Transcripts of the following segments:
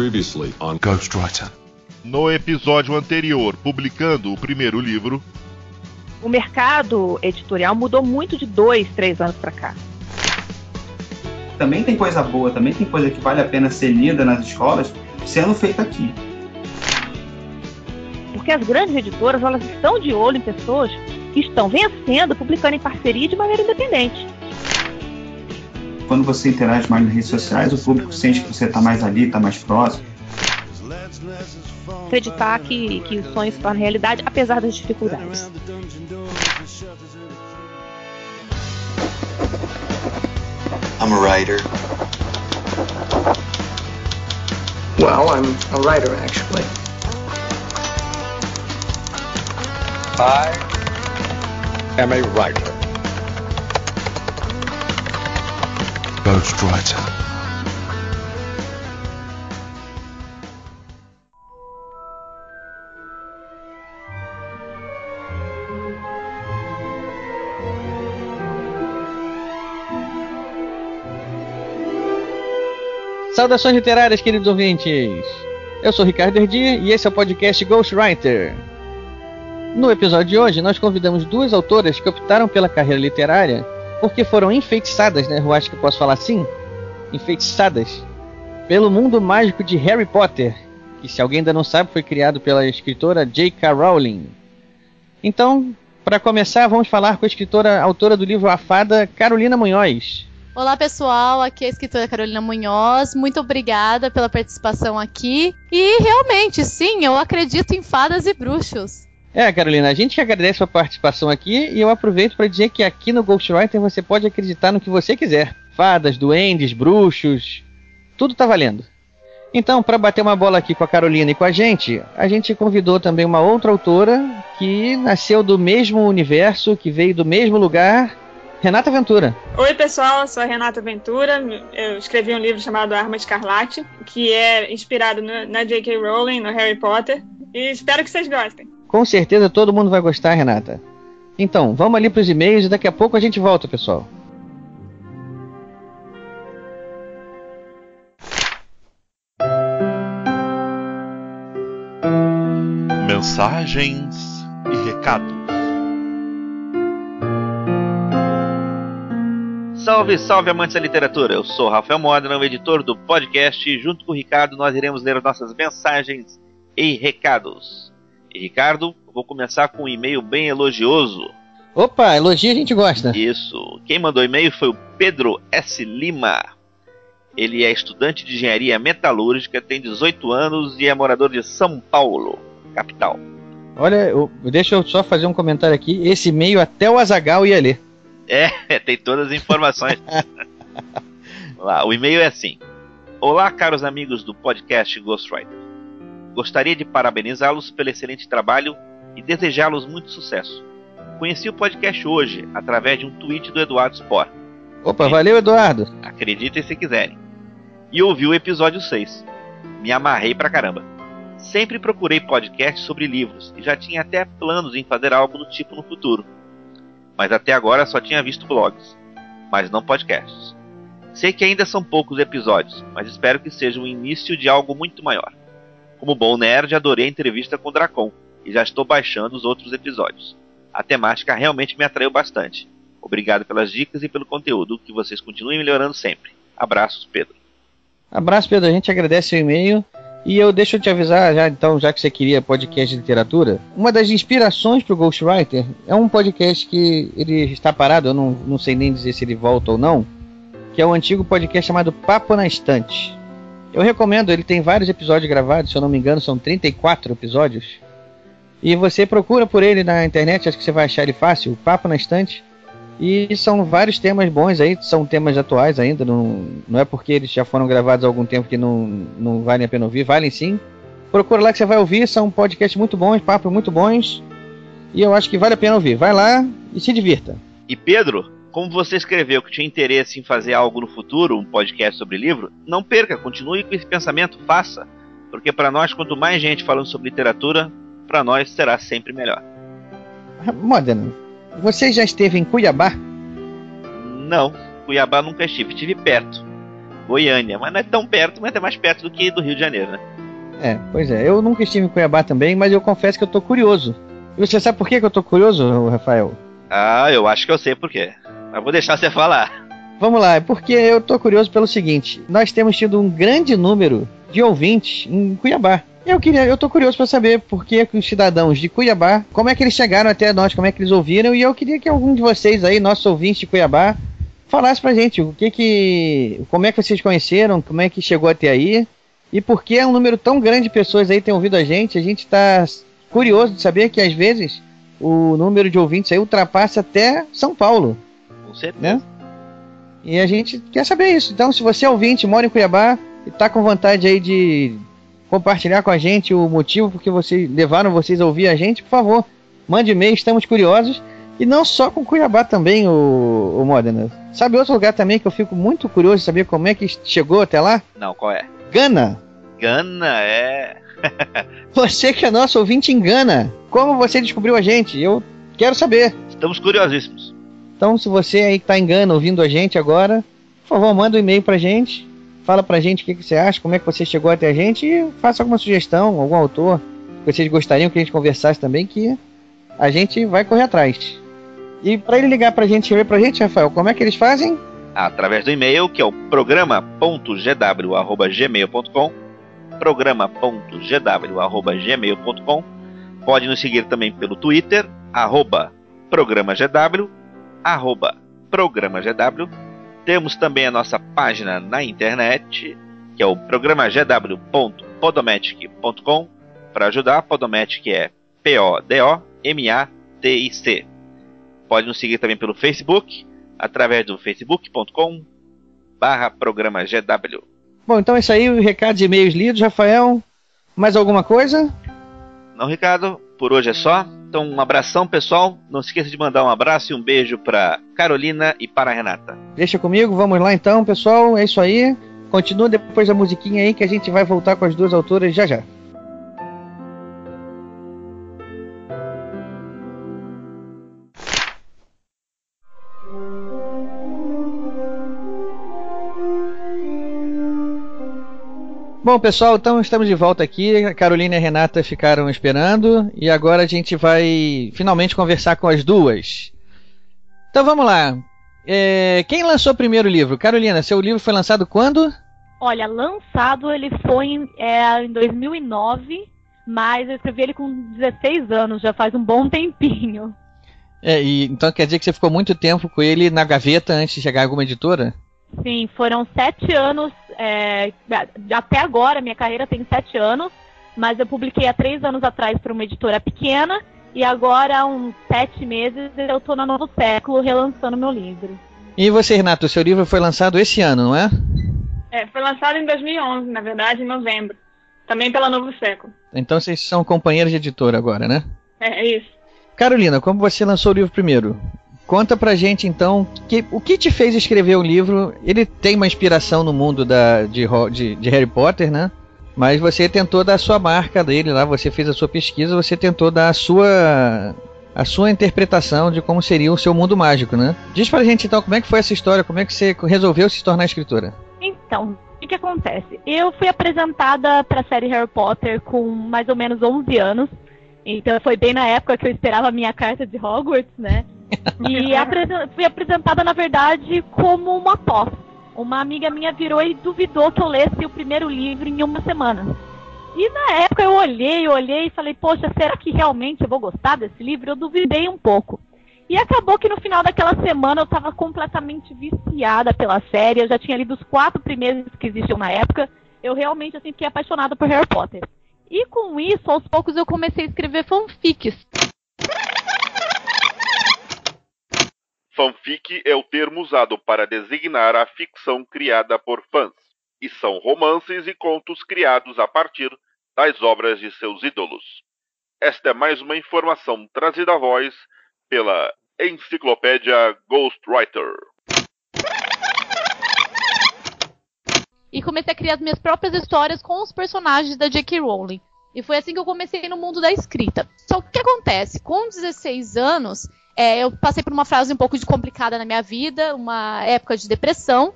Previously on Ghostwriter. No episódio anterior, publicando o primeiro livro, O mercado editorial mudou muito de dois, três anos pra cá. também tem coisa boa, também tem coisa que vale a pena ser lida nas escolas, sendo feita aqui. Porque as grandes editoras elas estão de olho em pessoas que estão vencendo, publicando em parceria de maneira independente. Quando você interage mais nas redes sociais, o público sente que você está mais ali, está mais próximo. Acreditar que, que o sonho se torna realidade, apesar das dificuldades. I'm a writer. Well, I'm a writer, actually. I am a writer. Ghostwriter. Saudações literárias, queridos ouvintes! Eu sou Ricardo Erdi e esse é o podcast Ghostwriter. No episódio de hoje, nós convidamos duas autoras que optaram pela carreira literária porque foram enfeitiçadas, né? Eu acho que eu posso falar assim? Enfeitiçadas pelo mundo mágico de Harry Potter, que, se alguém ainda não sabe, foi criado pela escritora J.K. Rowling. Então, para começar, vamos falar com a escritora, autora do livro A Fada, Carolina Munhoz. Olá pessoal, aqui é a escritora Carolina Munhoz. Muito obrigada pela participação aqui. E realmente, sim, eu acredito em fadas e bruxos. É, Carolina, a gente agradece a participação aqui e eu aproveito para dizer que aqui no Ghostwriter você pode acreditar no que você quiser. Fadas, duendes, bruxos, tudo tá valendo. Então, para bater uma bola aqui com a Carolina e com a gente, a gente convidou também uma outra autora que nasceu do mesmo universo, que veio do mesmo lugar, Renata Ventura. Oi, pessoal, eu sou a Renata Ventura. Eu escrevi um livro chamado Arma Escarlate, que é inspirado no- na J.K. Rowling, no Harry Potter. E espero que vocês gostem. Com certeza todo mundo vai gostar, Renata. Então, vamos ali para os e-mails e daqui a pouco a gente volta, pessoal. mensagens e recados. Salve, salve amantes da literatura! Eu sou Rafael Modena, o editor do podcast, e junto com o Ricardo nós iremos ler nossas mensagens e recados. E Ricardo, vou começar com um e-mail bem elogioso. Opa, elogio a gente gosta. Isso. Quem mandou e-mail foi o Pedro S. Lima. Ele é estudante de engenharia metalúrgica, tem 18 anos e é morador de São Paulo, capital. Olha, eu- deixa eu só fazer um comentário aqui. Esse e-mail até o Azagal ia ler. É, tem todas as informações. Lá, o e-mail é assim: Olá, caros amigos do podcast Ghostwriter. Gostaria de parabenizá-los pelo excelente trabalho e desejá-los muito sucesso. Conheci o podcast hoje através de um tweet do Eduardo Spor. Opa, valeu, Eduardo. Acreditem se quiserem. E ouvi o episódio 6. Me amarrei pra caramba. Sempre procurei podcasts sobre livros e já tinha até planos em fazer algo do tipo no futuro. Mas até agora só tinha visto blogs, mas não podcasts. Sei que ainda são poucos episódios, mas espero que seja o início de algo muito maior. Como bom nerd, adorei a entrevista com o Dracon e já estou baixando os outros episódios. A temática realmente me atraiu bastante. Obrigado pelas dicas e pelo conteúdo, que vocês continuem melhorando sempre. Abraços, Pedro. Abraço, Pedro. A gente agradece o e-mail. E eu deixo te avisar, já então, já que você queria podcast de literatura, uma das inspirações para o Ghostwriter é um podcast que ele está parado, eu não, não sei nem dizer se ele volta ou não, que é o antigo podcast chamado Papo na Estante. Eu recomendo, ele tem vários episódios gravados, se eu não me engano, são 34 episódios. E você procura por ele na internet, acho que você vai achar ele fácil, Papo na Estante. E são vários temas bons aí, são temas atuais ainda, não, não é porque eles já foram gravados há algum tempo que não, não valem a pena ouvir, valem sim. Procura lá que você vai ouvir, são podcasts muito bons, papos muito bons, e eu acho que vale a pena ouvir. Vai lá e se divirta. E Pedro, como você escreveu que tinha interesse em fazer algo no futuro, um podcast sobre livro, não perca, continue com esse pensamento, faça. Porque para nós, quanto mais gente falando sobre literatura, para nós será sempre melhor. Modena, você já esteve em Cuiabá? Não, Cuiabá nunca estive, estive perto. Goiânia, mas não é tão perto, mas é mais perto do que do Rio de Janeiro, né? É, pois é. Eu nunca estive em Cuiabá também, mas eu confesso que eu tô curioso. E você sabe por que que eu tô curioso, Rafael? Ah, eu acho que eu sei por quê. Mas vou deixar você falar. Vamos lá, é porque eu tô curioso pelo seguinte: nós temos tido um grande número de ouvintes em Cuiabá. Eu queria, eu tô curioso para saber por que, os cidadãos de Cuiabá, como é que eles chegaram até nós, como é que eles ouviram, e eu queria que algum de vocês aí, nossos ouvintes de Cuiabá, falasse pra gente o que que, como é que vocês conheceram, como é que chegou até aí, e por que um número tão grande de pessoas aí tem ouvido a gente. A gente tá curioso de saber que às vezes o número de ouvintes aí ultrapassa até São Paulo. Com certeza. Né? E a gente quer saber isso. Então, se você é ouvinte, mora em Cuiabá e tá com vontade aí de compartilhar com a gente o motivo porque vocês levaram vocês a ouvir a gente, por favor, mande e-mail, estamos curiosos. E não só com Cuiabá também, o, o Modena. Sabe outro lugar também que eu fico muito curioso de saber como é que chegou até lá? Não, qual é? Gana. Gana é. Você que é nosso ouvinte em Gana. Como você descobriu a gente? Eu quero saber. Estamos curiosíssimos. Então, se você aí que tá em Gana ouvindo a gente agora, por favor, manda um e-mail pra gente. Fala pra gente o que, que você acha, como é que você chegou até a gente e faça alguma sugestão, algum autor que vocês gostariam que a gente conversasse também, que a gente vai correr atrás. E para ele ligar pra gente, escrever pra gente, Rafael, como é que eles fazem? Através do e-mail, que é o programa.gw.gmail.com programa.gw.gmail.com Pode nos seguir também pelo Twitter, arroba arroba programagw. Temos também a nossa página na internet, que é o programagw.podomatic.com. Para ajudar, Podomatic é P-O-D-O-M-A-T-I-C. Pode nos seguir também pelo Facebook, através do facebook.com barra programa GW. Bom, então é isso aí, recados e e-mails lidos, Rafael. Mais alguma coisa? Não, Ricardo, por hoje é só. Então, um abração, pessoal. Não se esqueça de mandar um abraço e um beijo para Carolina e para Renata. Deixa comigo, vamos lá então, pessoal. É isso aí. Continua depois da musiquinha aí que a gente vai voltar com as duas autoras já já. Bom, pessoal, então estamos de volta aqui. A Carolina e a Renata ficaram esperando e agora a gente vai finalmente conversar com as duas. Então vamos lá. É, quem lançou o primeiro livro? Carolina, seu livro foi lançado quando? Olha, lançado ele foi em, é, em 2009, mas eu escrevi ele com 16 anos, já faz um bom tempinho. É, e, então quer dizer que você ficou muito tempo com ele na gaveta antes de chegar a alguma editora? Sim, foram sete anos. É, até agora, minha carreira tem sete anos, mas eu publiquei há três anos atrás para uma editora pequena e agora, há uns sete meses, eu estou no Novo Século relançando meu livro. E você, Renato, o seu livro foi lançado esse ano, não é? É, foi lançado em 2011, na verdade, em novembro. Também pela Novo Século. Então vocês são companheiros de editora agora, né? É, é isso. Carolina, como você lançou o livro primeiro? Conta pra gente então que, o que te fez escrever o livro. Ele tem uma inspiração no mundo da, de, de, de, Harry Potter, né? Mas você tentou dar a sua marca dele lá, você fez a sua pesquisa, você tentou dar a sua a sua interpretação de como seria o seu mundo mágico, né? Diz pra gente então como é que foi essa história, como é que você resolveu se tornar escritora. Então, o que acontece? Eu fui apresentada para a série Harry Potter com mais ou menos 11 anos. Então foi bem na época que eu esperava a minha carta de Hogwarts, né? E fui apresentada, na verdade, como uma pós. Uma amiga minha virou e duvidou que eu lesse o primeiro livro em uma semana. E na época eu olhei, olhei e falei, poxa, será que realmente eu vou gostar desse livro? Eu duvidei um pouco. E acabou que no final daquela semana eu estava completamente viciada pela série. Eu já tinha lido os quatro primeiros que existiam na época. Eu realmente assim, fiquei apaixonada por Harry Potter. E com isso, aos poucos eu comecei a escrever fanfics. Fanfic é o termo usado para designar a ficção criada por fãs, e são romances e contos criados a partir das obras de seus ídolos. Esta é mais uma informação trazida à voz pela Enciclopédia Ghostwriter. E comecei a criar as minhas próprias histórias com os personagens da J.K. Rowling. E foi assim que eu comecei no mundo da escrita. Só que o que acontece? Com 16 anos, é, eu passei por uma fase um pouco de complicada na minha vida, uma época de depressão.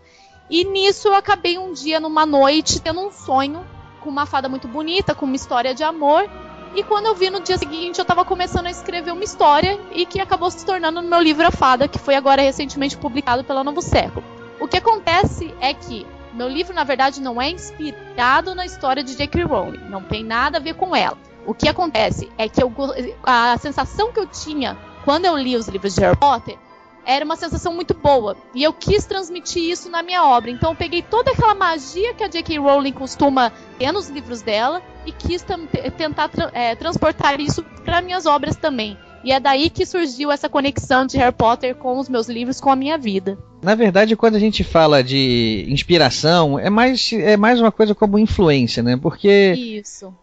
E nisso eu acabei um dia, numa noite, tendo um sonho com uma fada muito bonita, com uma história de amor. E quando eu vi no dia seguinte, eu tava começando a escrever uma história e que acabou se tornando no meu livro A Fada, que foi agora recentemente publicado pela Novo Século. O que acontece é que meu livro, na verdade, não é inspirado na história de J.K. Rowling. Não tem nada a ver com ela. O que acontece é que eu, a sensação que eu tinha quando eu li os livros de Harry Potter era uma sensação muito boa. E eu quis transmitir isso na minha obra. Então eu peguei toda aquela magia que a J.K. Rowling costuma ter nos livros dela e quis tentar tra é, transportar isso para minhas obras também. E é daí que surgiu essa conexão de Harry Potter com os meus livros, com a minha vida. Na verdade, quando a gente fala de inspiração, é mais, é mais uma coisa como influência, né? Porque. Isso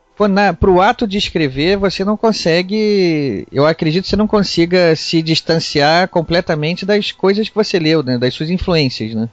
para o ato de escrever, você não consegue. Eu acredito que você não consiga se distanciar completamente das coisas que você leu, né? Das suas influências, né?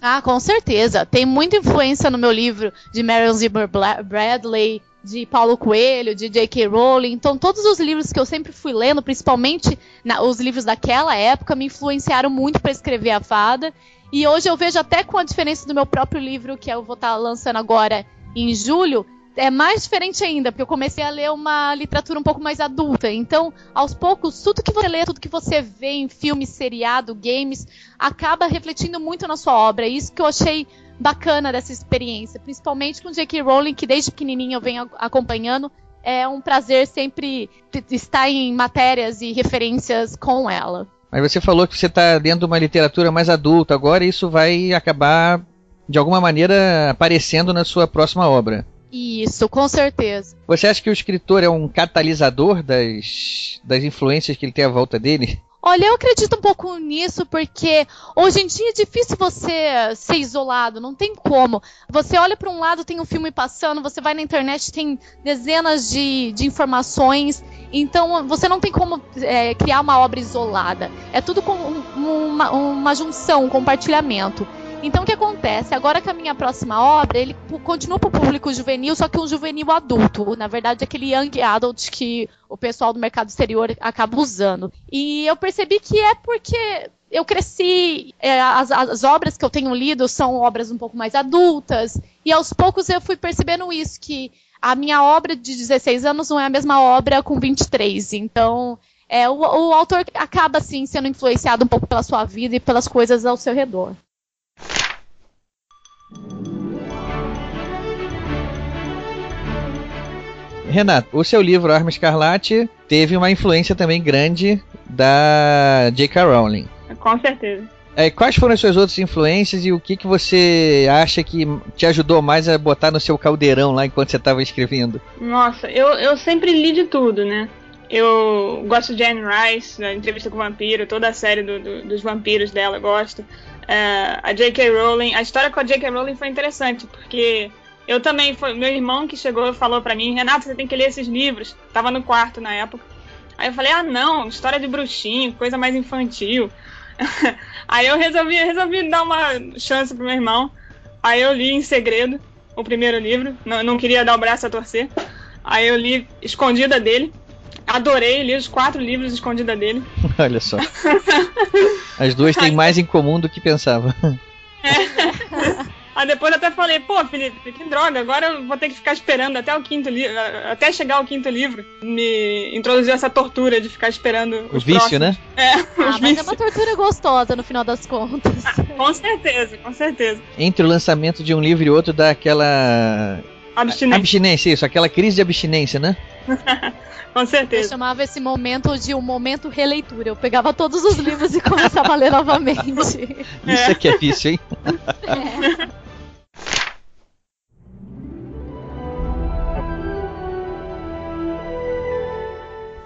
Ah, com certeza. Tem muita influência no meu livro de Marion Zimmer Bradley, de Paulo Coelho, de J.K. Rowling. Então, todos os livros que eu sempre fui lendo, principalmente na, os livros daquela época, me influenciaram muito para escrever a fada. E hoje eu vejo até com a diferença do meu próprio livro, que eu vou estar tá lançando agora em julho, é mais diferente ainda, porque eu comecei a ler uma literatura um pouco mais adulta. Então, aos poucos, tudo que você lê, tudo que você vê em filmes, seriado, games, acaba refletindo muito na sua obra. Isso que eu achei bacana dessa experiência, principalmente com J.K. Rowling, que desde pequenininho eu venho acompanhando. É um prazer sempre estar em matérias e referências com ela. Mas você falou que você está lendo uma literatura mais adulta agora, isso vai acabar de alguma maneira aparecendo na sua próxima obra. Isso, com certeza. Você acha que o escritor é um catalisador das, das influências que ele tem à volta dele? Olha, eu acredito um pouco nisso, porque hoje em dia é difícil você ser isolado, não tem como. Você olha para um lado, tem um filme passando, você vai na internet, tem dezenas de, de informações, então você não tem como é, criar uma obra isolada. É tudo com uma, uma junção, um compartilhamento. Então o que acontece? Agora que a minha próxima obra, ele continua para o público juvenil, só que um juvenil adulto. Na verdade, aquele young adult que o pessoal do mercado exterior acaba usando. E eu percebi que é porque eu cresci, é, as, as, obras que eu tenho lido são obras um pouco mais adultas, e aos poucos eu fui percebendo isso, que a minha obra de 16 anos não é a mesma obra com 23. Então, é, o, o autor acaba, assim, sendo influenciado um pouco pela sua vida e pelas coisas ao seu redor. Renato, o seu livro Arma Escarlate teve uma influência também grande da J.K. Rowling. Com certeza. É, quais foram as suas outras influências e o que, que você acha que te ajudou mais a botar no seu caldeirão lá enquanto você estava escrevendo? Nossa, eu, eu sempre li de tudo, né? Eu gosto de Anne Rice, da entrevista com o vampiro, toda a série do, do, dos vampiros dela, gosto. É, a J.K. Rowling, a história com a J.K. Rowling foi interessante, porque eu também, foi meu irmão que chegou falou para mim, Renato, você tem que ler esses livros. Tava no quarto na época. Aí eu falei, ah não, história de bruxinho, coisa mais infantil. Aí eu resolvi, resolvi dar uma chance pro meu irmão. Aí eu li em segredo o primeiro livro, não, não queria dar o braço a torcer. Aí eu li escondida dele. Adorei, li os quatro livros escondida dele. Olha só. As duas têm mais em comum do que pensava. É. Aí depois eu até falei, pô, Felipe, que droga, agora eu vou ter que ficar esperando até o quinto livro, até chegar ao quinto livro. Me introduziu essa tortura de ficar esperando o vício, né? É, ah, mas vício. é uma tortura gostosa no final das contas. Ah, com certeza, com certeza. Entre o lançamento de um livro e outro dá aquela abstinência. Abstinência, isso, aquela crise de abstinência, né? Com certeza. Eu chamava esse momento de um momento releitura. Eu pegava todos os livros e começava a ler novamente. Isso é. que é vício, hein? É.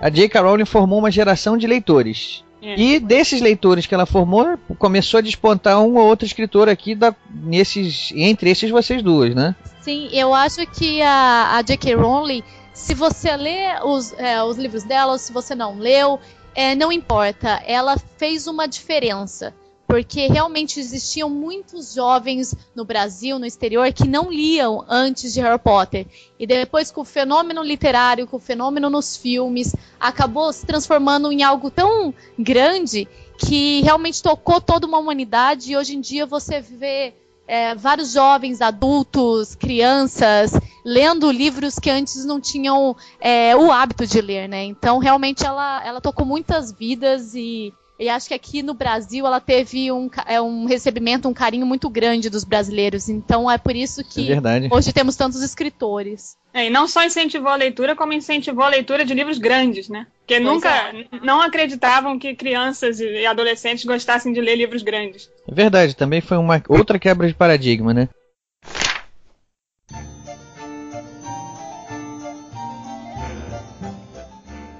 a J.K. Rowling formou uma geração de leitores. É. E desses leitores que ela formou, começou a despontar um ou outro escritor aqui da, nesses, entre esses vocês duas, né? Sim, eu acho que a, a J.K. Rowling, se você lê os, é, os livros dela, ou se você não leu, é, não importa. Ela fez uma diferença porque realmente existiam muitos jovens no Brasil, no exterior, que não liam antes de Harry Potter. E depois, com o fenômeno literário, com o fenômeno nos filmes, acabou se transformando em algo tão grande que realmente tocou toda uma humanidade. E hoje em dia você vê é, vários jovens, adultos, crianças, lendo livros que antes não tinham é, o hábito de ler, né? Então, realmente, ela, ela tocou muitas vidas e, e acho que aqui no Brasil ela teve um, é, um recebimento, um carinho muito grande dos brasileiros. Então, é por isso que É hoje temos tantos escritores. É, e não só incentivou a leitura, como incentivou a leitura de livros grandes, né? Porque Pois nunca, é. não acreditavam que crianças e adolescentes gostassem de ler livros grandes. É verdade, também foi uma outra quebra de paradigma, né?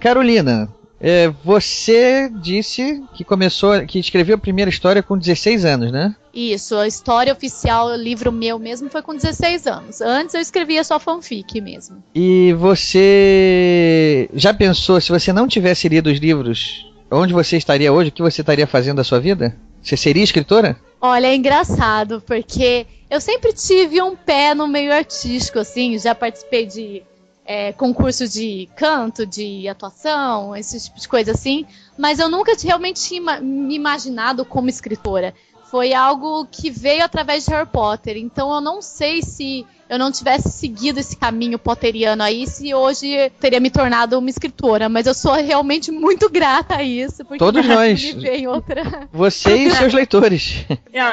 Carolina, é, você disse que começou, que escreveu a primeira história com 16 anos, né? Isso, a história oficial, o livro meu mesmo, foi com 16 anos. Antes eu escrevia só fanfic mesmo. E você já pensou, se você não tivesse lido os livros, onde você estaria hoje? O que você estaria fazendo da sua vida? Você seria escritora? Olha, é engraçado, porque eu sempre tive um pé no meio artístico, assim, já participei de é, concursos de canto, de atuação, esse tipo de coisa assim, mas eu nunca realmente tinha me imaginado como escritora. Foi algo que veio através de Harry Potter, então eu não sei se eu não tivesse seguido esse caminho potteriano aí, se hoje eu teria me tornado uma escritora, mas eu sou realmente muito grata a isso, porque Todos nós. outra... Você e seus leitores.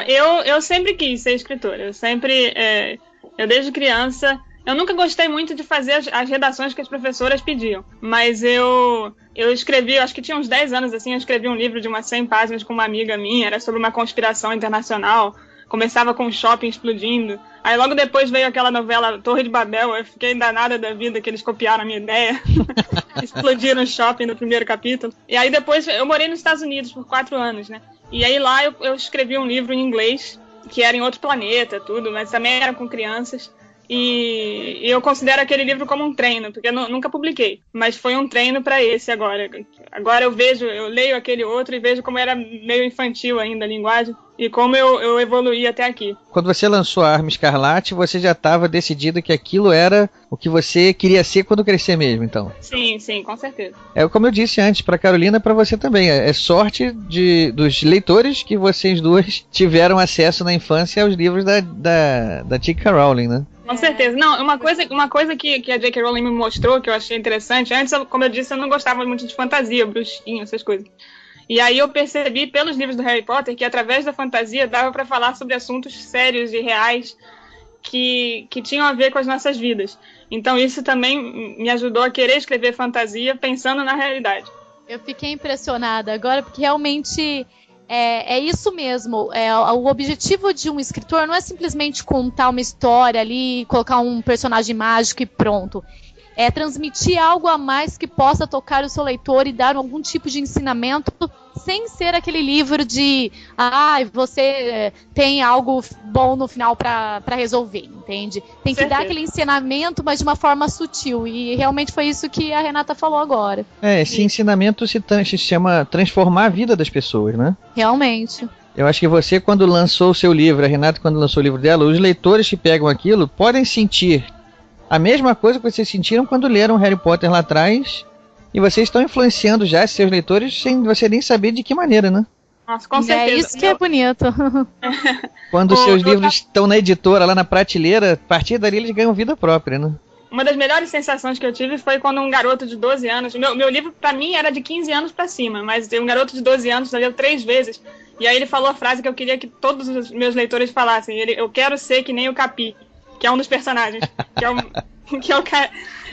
Eu, eu sempre quis ser escritora. Eu sempre. é, eu desde criança. Eu nunca gostei muito de fazer as, as redações que as professoras pediam. Mas eu. Eu escrevi, acho que tinha uns 10 anos assim, eu escrevi um livro de umas 100 páginas com uma amiga minha, era sobre uma conspiração internacional. Começava com um shopping explodindo. Aí logo depois veio aquela novela Torre de Babel, eu fiquei danada da vida que eles copiaram a minha ideia. Explodiram o shopping no primeiro capítulo. E aí depois eu morei nos Estados Unidos por quatro anos, né? E aí lá eu, eu escrevi um livro em inglês, que era em outro planeta, tudo, mas também era com crianças. E eu considero aquele livro como um treino, porque eu nu- nunca publiquei, mas foi um treino para esse agora. Agora eu vejo, eu leio aquele outro e vejo como era meio infantil ainda a linguagem e como eu, eu evoluí até aqui. Quando você lançou a Arma Escarlate, você já estava decidido que aquilo era o que você queria ser quando crescer mesmo, então. Sim, sim, com certeza. É como eu disse antes, para Carolina, para você também. É é sorte de, dos leitores que vocês duas tiveram acesso na infância aos livros da, da, da J.K. Rowling, né? Com certeza. Não, uma coisa, uma coisa que, que a J.K. Rowling me mostrou que eu achei interessante. Antes, como eu disse, eu não gostava muito de fantasia, bruxinho, essas coisas. E aí eu percebi pelos livros do Harry Potter que através da fantasia dava para falar sobre assuntos sérios e reais que, que tinham a ver com as nossas vidas. Então isso também me ajudou a querer escrever fantasia pensando na realidade. Eu fiquei impressionada agora, porque realmente é, é isso mesmo. É, o objetivo de um escritor não é simplesmente contar uma história ali, colocar um personagem mágico e pronto. É transmitir algo a mais que possa tocar o seu leitor e dar algum tipo de ensinamento sem ser aquele livro de ah, você é, tem algo bom no final para resolver, entende? Tem que dar Certeza. aquele ensinamento, mas de uma forma sutil. E realmente foi isso que a Renata falou agora. É, esse ensinamento se, se chama transformar a vida das pessoas, né? Realmente. Eu acho que você, quando lançou o seu livro, a Renata, quando lançou o livro dela, os leitores que pegam aquilo podem sentir a mesma coisa que vocês sentiram quando leram Harry Potter lá atrás. E vocês estão influenciando já seus leitores sem você nem saber de que maneira, né? Nossa, com certeza. É isso que é bonito. Quando O- seus eu livros estão na editora, lá na prateleira, a partir dali eles ganham vida própria, né? Uma das melhores sensações que eu tive foi quando um garoto de 12 anos. Meu, meu livro, pra mim, era de 15 anos pra cima, mas um garoto de 12 anos leu três vezes. E aí ele falou a frase que eu queria que todos os meus leitores falassem. Ele, eu quero ser que nem o Capi, que é um dos personagens. que é o, que é o,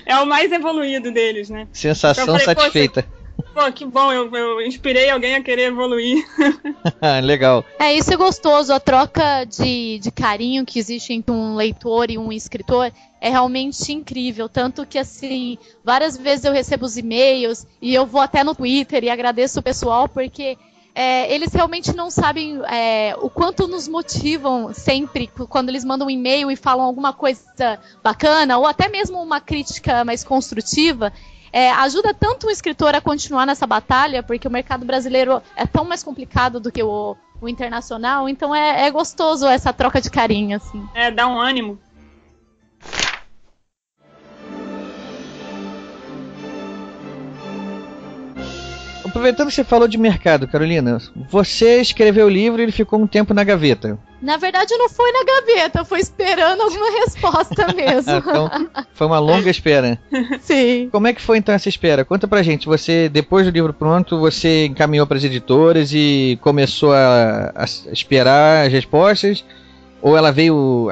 é o mais evoluído deles, né? Sensação Eu falei, satisfeita. Pô, que bom, eu, eu inspirei alguém a querer evoluir. Legal. É, isso é gostoso. A troca de, de carinho que existe entre um leitor e um escritor é realmente incrível. Tanto que, assim, várias vezes eu recebo os e-mails e eu vou até no Twitter e agradeço o pessoal porque. É, eles realmente não sabem é, o quanto nos motivam sempre quando eles mandam um e-mail e falam alguma coisa bacana, ou até mesmo uma crítica mais construtiva. É, ajuda tanto o escritor a continuar nessa batalha, porque o mercado brasileiro é tão mais complicado do que o, o internacional, então é, é gostoso essa troca de carinho, assim. É, dá um ânimo. Aproveitando que você falou de mercado, Carolina, você escreveu o livro e ele ficou um tempo na gaveta. Na verdade, não foi na gaveta, eu fui esperando alguma resposta mesmo. então, foi uma longa espera. Sim. Como é que foi então essa espera? Conta pra gente. Você, depois do livro pronto, você encaminhou para as editoras e começou a, a esperar as respostas? Ou ela veio,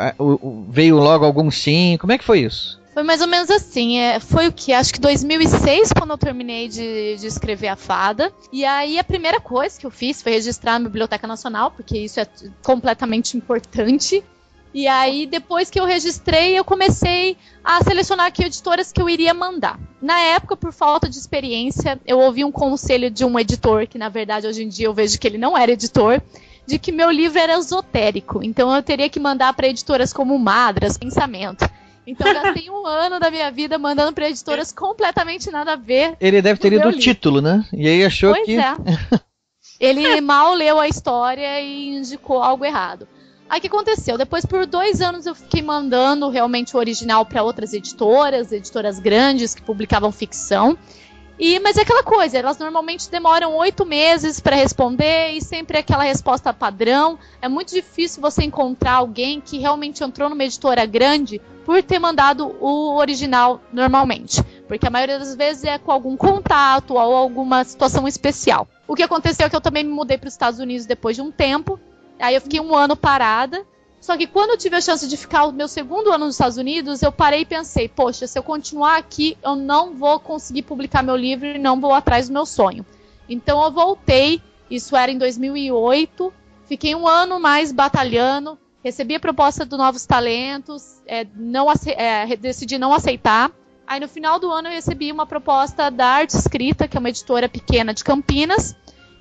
veio logo algum sim? Como é que foi isso? Foi mais ou menos assim. É, foi o que? Acho que 2006, quando eu terminei de, de, escrever A Fada. E aí a primeira coisa que eu fiz foi registrar na Biblioteca Nacional, porque isso é completamente importante. E aí, depois que eu registrei, eu comecei a selecionar aqui editoras que eu iria mandar. Na época, por falta de experiência, eu ouvi um conselho de um editor, que na verdade hoje em dia eu vejo que ele não era editor, de que meu livro era esotérico. Então eu teria que mandar para editoras como Madras, Pensamento. Então eu gastei um ano da minha vida mandando para editoras completamente nada a ver. Ele deve ter lido o título, né? E aí achou pois que. É. Ele mal leu a história e indicou algo errado. Aí o que aconteceu? Depois, por dois anos, eu fiquei mandando realmente o original para outras editoras, editoras grandes que publicavam ficção. E, mas é aquela coisa, elas normalmente demoram oito meses para responder e sempre é aquela resposta padrão. É muito difícil você encontrar alguém que realmente entrou numa editora grande por ter mandado o original normalmente. Porque a maioria das vezes é com algum contato ou alguma situação especial. O que aconteceu é que eu também me mudei para os Estados Unidos depois de um tempo. Aí eu fiquei um ano parada. Só que quando eu tive a chance de ficar o meu segundo ano nos Estados Unidos, eu parei e pensei, poxa, se eu continuar aqui, eu não vou conseguir publicar meu livro e não vou atrás do meu sonho. Então eu voltei, isso era em 2008, fiquei um ano mais batalhando, recebi a proposta do Novos Talentos, é, não é, decidi não aceitar. Aí no final do ano eu recebi uma proposta da Arte Escrita, que é uma editora pequena de Campinas.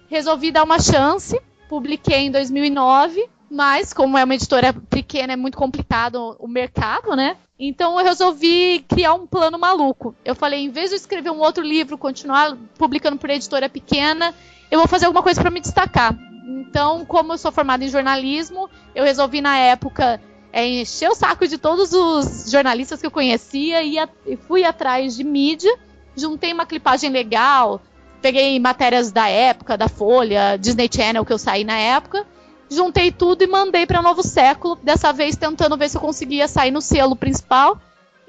Resolvi dar uma chance, publiquei em 2009, mas como é uma editora pequena é muito complicado o mercado, né? Então eu resolvi criar um plano maluco. Eu falei, em vez de escrever um outro livro, continuar publicando por editora pequena, eu vou fazer alguma coisa para me destacar. Então, como eu sou formada em jornalismo, eu resolvi na época é, encher o saco de todos os jornalistas que eu conhecia e, e fui atrás de mídia, juntei uma clipagem legal, peguei matérias da época, da Folha, Disney Channel que eu saí na época, juntei tudo e mandei para Novo Século, dessa vez tentando ver se eu conseguia sair no selo principal.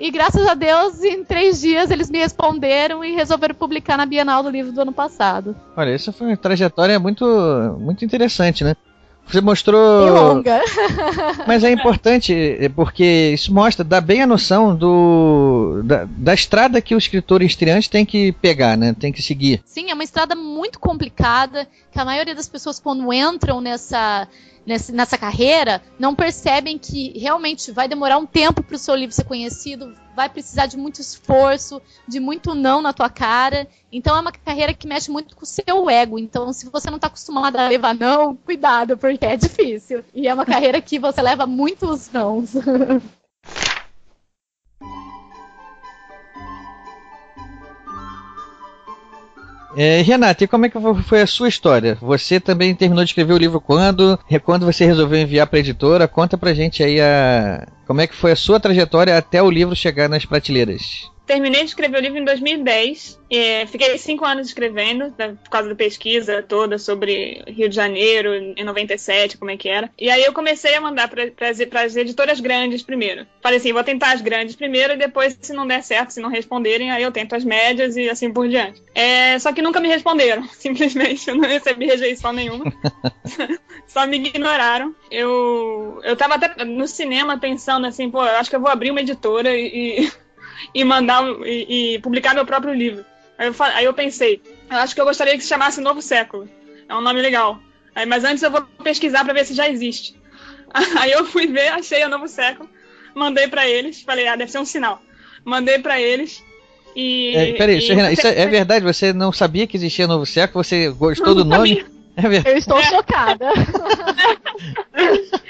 E graças a Deus, em três dias eles me responderam e resolveram publicar na Bienal do Livro do ano passado. Olha, essa foi uma trajetória muito, muito interessante, né? Você mostrou. E longa. Mas é importante, é, porque isso mostra, dá bem a noção do da, da estrada que o escritor estreante tem que pegar, né? Tem que seguir. Sim, é uma estrada muito complicada, que a maioria das pessoas, quando entram nessa nessa, carreira não percebem que realmente vai demorar um tempo para o seu livro ser conhecido, vai precisar de muito esforço, de muito não na tua cara. Então é uma carreira que mexe muito com o seu ego. Então, se você não está acostumado a levar não, cuidado, porque é difícil. E é uma carreira que você leva muitos nãos. É, Renata, e como é que foi a sua história? Você também terminou de escrever o livro quando? Quando você resolveu enviar para a editora? Conta pra gente aí a como é que foi a sua trajetória até o livro chegar nas prateleiras. Terminei de escrever o livro em 2010. É, fiquei cinco anos escrevendo, né, por causa da pesquisa toda sobre Rio de Janeiro, em 97, como é que era. E aí eu comecei a mandar para as editoras grandes primeiro. Falei assim, vou tentar as grandes primeiro e depois, se não der certo, se não responderem, aí eu tento as médias e assim por diante. É, só que nunca me responderam, simplesmente. Eu não recebi rejeição nenhuma. só me ignoraram. Eu, eu tava até no cinema pensando assim, pô, eu acho que eu vou abrir uma editora e e mandar e, e publicar meu próprio livro. Aí eu, aí eu, pensei, eu acho que eu gostaria que se chamasse Novo Século. É um nome legal. Aí, mas antes eu vou pesquisar para ver se já existe. Aí eu fui ver, achei o Novo Século, mandei para eles, falei, ah, deve ser um sinal. Mandei para eles e. É, peraí, e... Renan, isso é, é, verdade? Você não sabia que existia Novo Século? Você gostou do nome? Sabia. É eu estou é. chocada.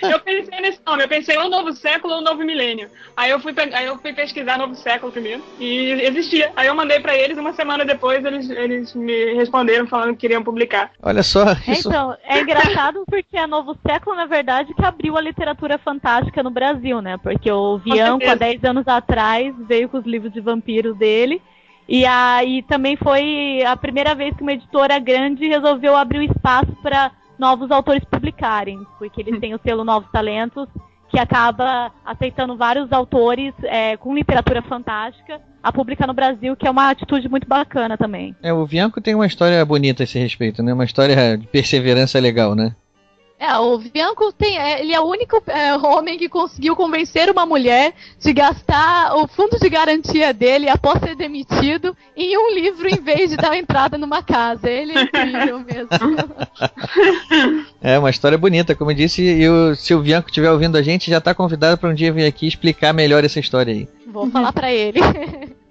eu pensei nesse nome, eu pensei ou novo século ou novo milênio. Aí eu fui, aí eu fui pesquisar novo século primeiro e existia. Aí eu mandei para eles, uma semana depois eles, eles me responderam falando que queriam publicar. Olha só. É, isso... Então, é engraçado porque é novo século, na verdade, que abriu a literatura fantástica no Brasil, né? Porque o Bianco, há 10 anos atrás, veio com os livros de vampiros dele E aí também foi a primeira vez que uma editora grande resolveu abrir o espaço para novos autores publicarem, porque eles têm o selo Novos Talentos, que acaba aceitando vários autores é, com literatura fantástica a publicar no Brasil, que é uma atitude muito bacana também. É, o Bianco tem uma história bonita a esse respeito, né? Uma história de perseverança legal, né? É, o Bianco tem. É, ele é o único é, homem que conseguiu convencer uma mulher de gastar o fundo de garantia dele após ser demitido em um livro em vez de dar entrada numa casa. Ele é incrível mesmo. É uma história bonita, como eu disse, e o, se o Bianco estiver ouvindo a gente, já está convidado para um dia vir aqui explicar melhor essa história aí. Vou falar para ele.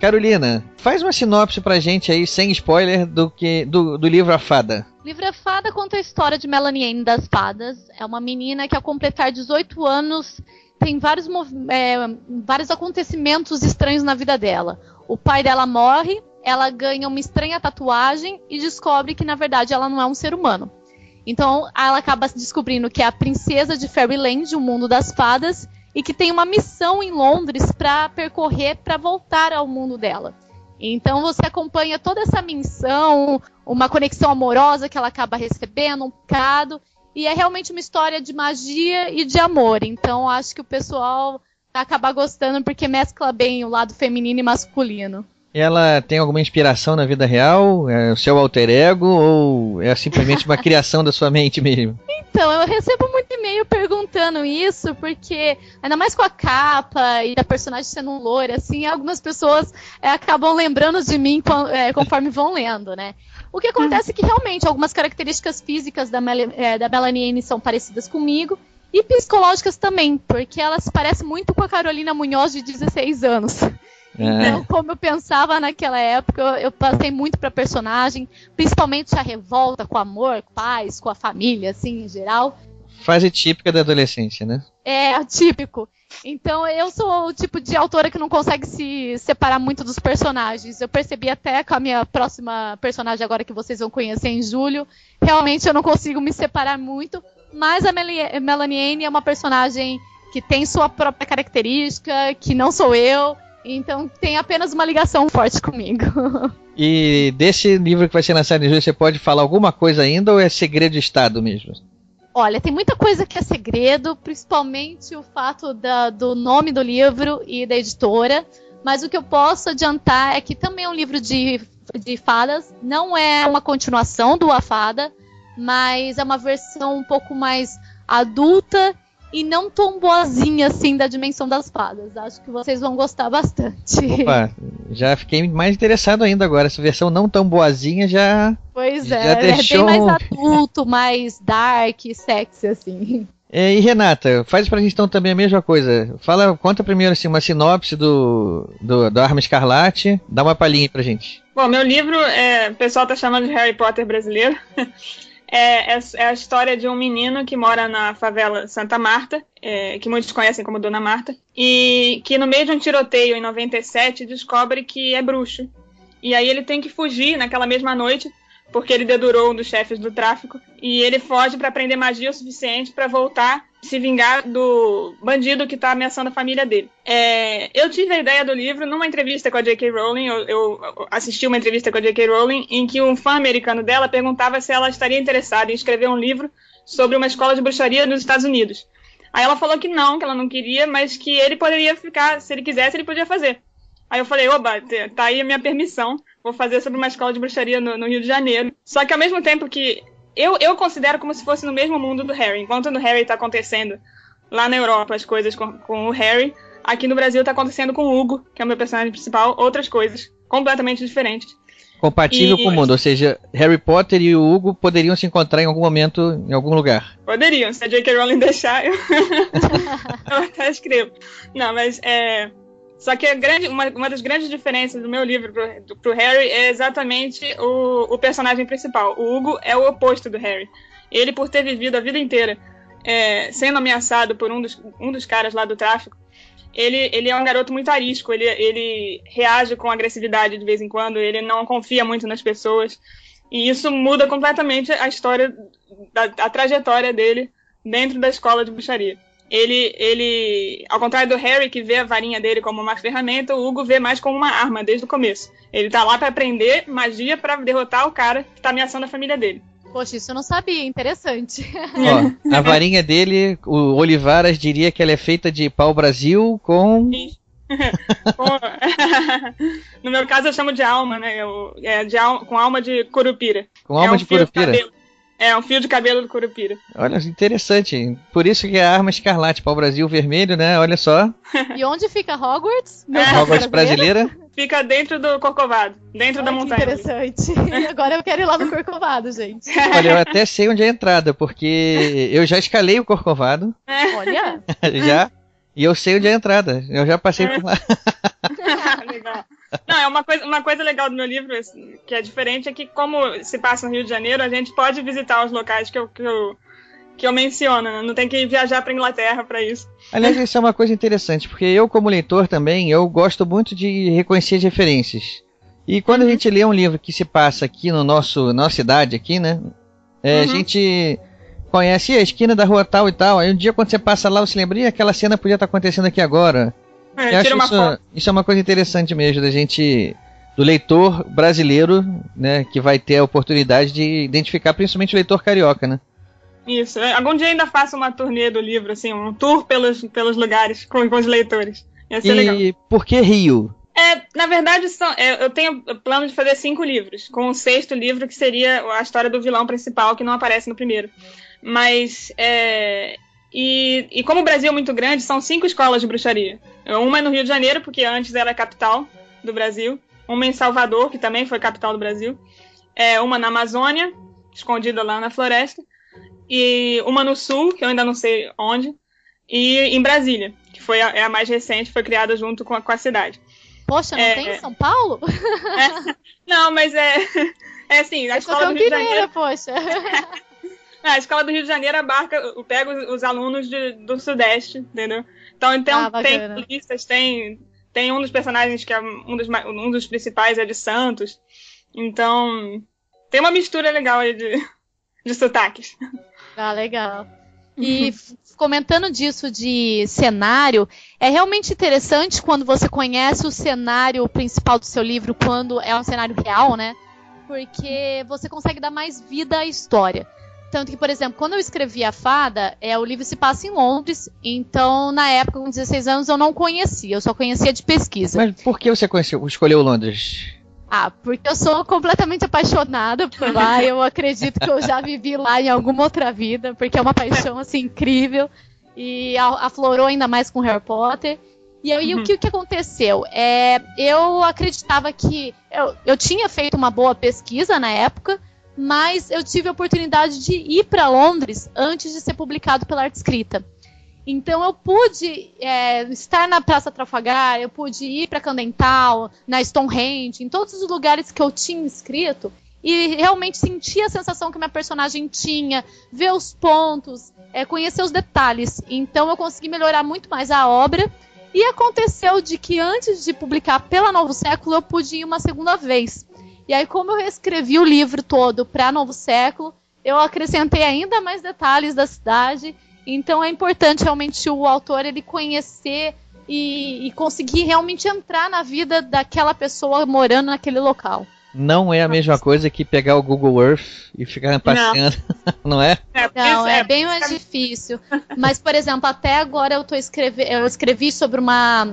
Carolina, faz uma sinopse pra gente aí, sem spoiler, do, que, do, do livro A Fada. O livro A Fada conta a história de Melanie Anne das Fadas. É uma menina que, ao completar 18 anos, tem vários, é, vários acontecimentos estranhos na vida dela. O pai dela morre, ela ganha uma estranha tatuagem e descobre que, na verdade, ela não é um ser humano. Então, ela acaba descobrindo que é a princesa de Fairyland, o mundo das fadas, e que tem uma missão em Londres para percorrer para voltar ao mundo dela. Então você acompanha toda essa missão, uma conexão amorosa que ela acaba recebendo, um bocado, e é realmente uma história de magia e de amor. Então acho que o pessoal vai acabar gostando porque mescla bem o lado feminino e masculino. Ela tem alguma inspiração na vida real? É o seu alter ego? Ou é simplesmente uma criação da sua mente mesmo? Então, eu recebo muito e-mail perguntando isso, porque, ainda mais com a capa e a personagem sendo um loiro, assim, algumas pessoas é, acabam lembrando de mim é, conforme vão lendo, né? O que acontece é que realmente algumas características físicas da, Mel é, da Melanie são parecidas comigo, e psicológicas também, porque ela se parece muito com a Carolina Munhoz de 16 anos. É. Então, como eu pensava naquela época, eu passei muito pra personagem, principalmente a revolta com o amor, com paz, com a família, assim, em geral. Fase típica da adolescência, né? É, típico. Então, eu sou o tipo de autora que não consegue se separar muito dos personagens. Eu percebi até com a minha próxima personagem, agora que vocês vão conhecer em julho, realmente eu não consigo me separar muito. Mas a Melanie Anne é uma personagem que tem sua própria característica, que não sou eu então tem apenas uma ligação forte comigo. E desse livro que vai ser lançado em julho, você pode falar alguma coisa ainda ou é segredo de Estado mesmo? Olha, tem muita coisa que é segredo, principalmente o fato da, do nome do livro e da editora. Mas o que eu posso adiantar é que também é um livro de, de fadas, não é uma continuação do A Fada, mas é uma versão um pouco mais adulta e não tão boazinha assim da dimensão das fadas. Acho que vocês vão gostar bastante. Opa, já fiquei mais interessado ainda agora. Essa versão não tão boazinha já. Pois já é, deixou... é bem mais adulto, mais dark, sexy assim. É, e Renata, faz pra gente então também a mesma coisa. Fala, conta primeiro assim, uma sinopse do, do, do Arma Escarlate, dá uma palhinha pra gente. Bom, meu livro, é, o pessoal tá chamando de Harry Potter brasileiro. é, é, é, a história de um menino que mora na favela Santa Marta, é, que muitos conhecem como Dona Marta, e que no meio de um tiroteio em 97 descobre que é bruxo. E aí ele tem que fugir naquela mesma noite porque ele dedurou um dos chefes do tráfico e ele foge para aprender magia o suficiente para voltar se vingar do bandido que está ameaçando a família dele. É, eu tive a ideia do livro numa entrevista com a J.K. Rowling. Eu, eu, assisti uma entrevista com a J.K. Rowling em que um fã americano dela perguntava se ela estaria interessada em escrever um livro sobre uma escola de bruxaria nos Estados Unidos. Aí ela falou que não, que ela não queria, mas que ele poderia ficar, se ele quisesse, ele podia fazer. Aí eu falei, oba, tá aí a minha permissão vou fazer sobre uma escola de bruxaria no, no, Rio de Janeiro. Só que ao mesmo tempo que eu, eu considero como se fosse no mesmo mundo do Harry. Enquanto no Harry tá acontecendo lá na Europa as coisas com, com o Harry, aqui no Brasil tá acontecendo com o Hugo, que é o meu personagem principal, outras coisas completamente diferentes. Compatível e... com o mundo, ou seja, Harry Potter e o Hugo poderiam se encontrar em algum momento, em algum lugar. Poderiam, se a J.K. Rowling deixar, eu, eu até escrevo. Não, mas é, só que grande, uma, uma, das grandes diferenças do meu livro pro, pro Harry é exatamente o, o, personagem principal. O Hugo é o oposto do Harry. Ele, por ter vivido a vida inteira é, sendo ameaçado por um dos, um dos caras lá do tráfico, ele, ele é um garoto muito arisco. Ele, ele reage com agressividade de vez em quando, ele não confia muito nas pessoas. E isso muda completamente a história, da, a trajetória dele dentro da escola de bruxaria. Ele, ele, ao contrário do Harry, que vê a varinha dele como uma ferramenta, o Hugo vê mais como uma arma desde o começo. Ele tá lá para aprender magia para derrotar o cara que tá ameaçando a família dele. Poxa, isso eu não sabia, interessante. Ó, a varinha dele, o Olivaras diria que ela é feita de pau-brasil com. no meu caso eu chamo de alma, né? Eu, é de al com alma de curupira. Com alma é um de curupira? É, um fio de cabelo do curupira. Olha, interessante. Por isso que é a arma escarlate, pau-brasil vermelho, né? Olha só. E onde fica Hogwarts? É. Hogwarts brasileira? Fica dentro do Corcovado, dentro Olha da montanha. interessante. Agora eu quero ir lá no Corcovado, gente. Olha, eu até sei onde é a entrada, porque eu já escalei o Corcovado. Olha. já. E eu sei onde é a entrada. Eu já passei por lá. legal. Não, é uma coisa, uma coisa legal do meu livro, que é diferente, é que como se passa no Rio de Janeiro, a gente pode visitar os locais que eu, que eu, que eu menciono, né? Não tem que viajar para Inglaterra para isso. Aliás, isso é uma coisa interessante, porque eu, como leitor também, eu gosto muito de reconhecer as referências. E quando a gente lê um livro que se passa aqui no nosso nossa cidade aqui, né? é, A gente conhece a esquina da rua tal e tal. Aí um dia quando você passa lá, você lembra, "Ih, aquela cena podia estar acontecendo aqui agora. É, acho isso, isso é uma coisa interessante mesmo, da gente. Do leitor brasileiro, né? Que vai ter a oportunidade de identificar principalmente o leitor carioca, né? Isso. É, Algum dia ainda faço uma turnê do livro, assim, um tour pelos, pelos lugares com, com os leitores. Ia ser legal. E por que Rio? É, na verdade, são, é, eu tenho plano de fazer cinco livros, com o sexto livro que seria a história do vilão principal, que não aparece no primeiro. Mas, é, e, e como o Brasil é muito grande, são cinco escolas de bruxaria. Uma é no Rio de Janeiro, porque antes era a capital do Brasil. Uma em Salvador, que também foi capital do Brasil. É, uma na Amazônia, escondida lá na floresta. E uma no Sul, que eu ainda não sei onde. E em Brasília, que foi a, é a mais recente, foi criada junto com a, com a cidade. Poxa, não É, tem é. em São Paulo? Não, mas é. É assim, a Eu escola do Rio de Janeiro. poxa. Ah, a escola do Rio de Janeiro abarca, pega os, os alunos de- do Sudeste, entendeu? Então, então Ah, tem listas, tem, tem um dos personagens que é um dos, um dos principais é de Santos. Então, tem uma mistura legal aí de, de sotaques. Ah, legal. E comentando disso de cenário, é realmente interessante quando você conhece o cenário principal do seu livro, quando é um cenário real, né? Porque você consegue dar mais vida à história. Tanto que, por exemplo, quando eu escrevi A Fada, é, o livro se passa em Londres, então na época, com 16 anos, eu não conhecia, eu só conhecia de pesquisa. Mas por que você conheceu, escolheu Londres? Ah, porque eu sou completamente apaixonada por lá. Eu acredito que eu já vivi lá em alguma outra vida, porque é uma paixão assim incrível e aflorou ainda mais com Harry Potter. E aí o que, que aconteceu? É, eu acreditava que eu, eu tinha feito uma boa pesquisa na época, mas eu tive a oportunidade de ir para Londres antes de ser publicado pela Arte Escrita. Então eu pude é, estar na Praça Trafalgar, eu pude ir para Candental, na Stonehenge, em todos os lugares que eu tinha escrito e realmente sentir a sensação que minha personagem tinha, ver os pontos, é, conhecer os detalhes. Então eu consegui melhorar muito mais a obra. E aconteceu de que antes de publicar pela Novo Século, eu pude ir uma segunda vez. E aí, como eu reescrevi o livro todo para Novo Século, eu acrescentei ainda mais detalhes da cidade. Então é importante realmente o autor ele conhecer e, e conseguir realmente entrar na vida daquela pessoa morando naquele local. Não é a mesma coisa que pegar o Google Earth e ficar passeando, não, é? Não, é bem mais difícil. Mas, por exemplo, até agora eu tô escreve... eu escrevi sobre uma,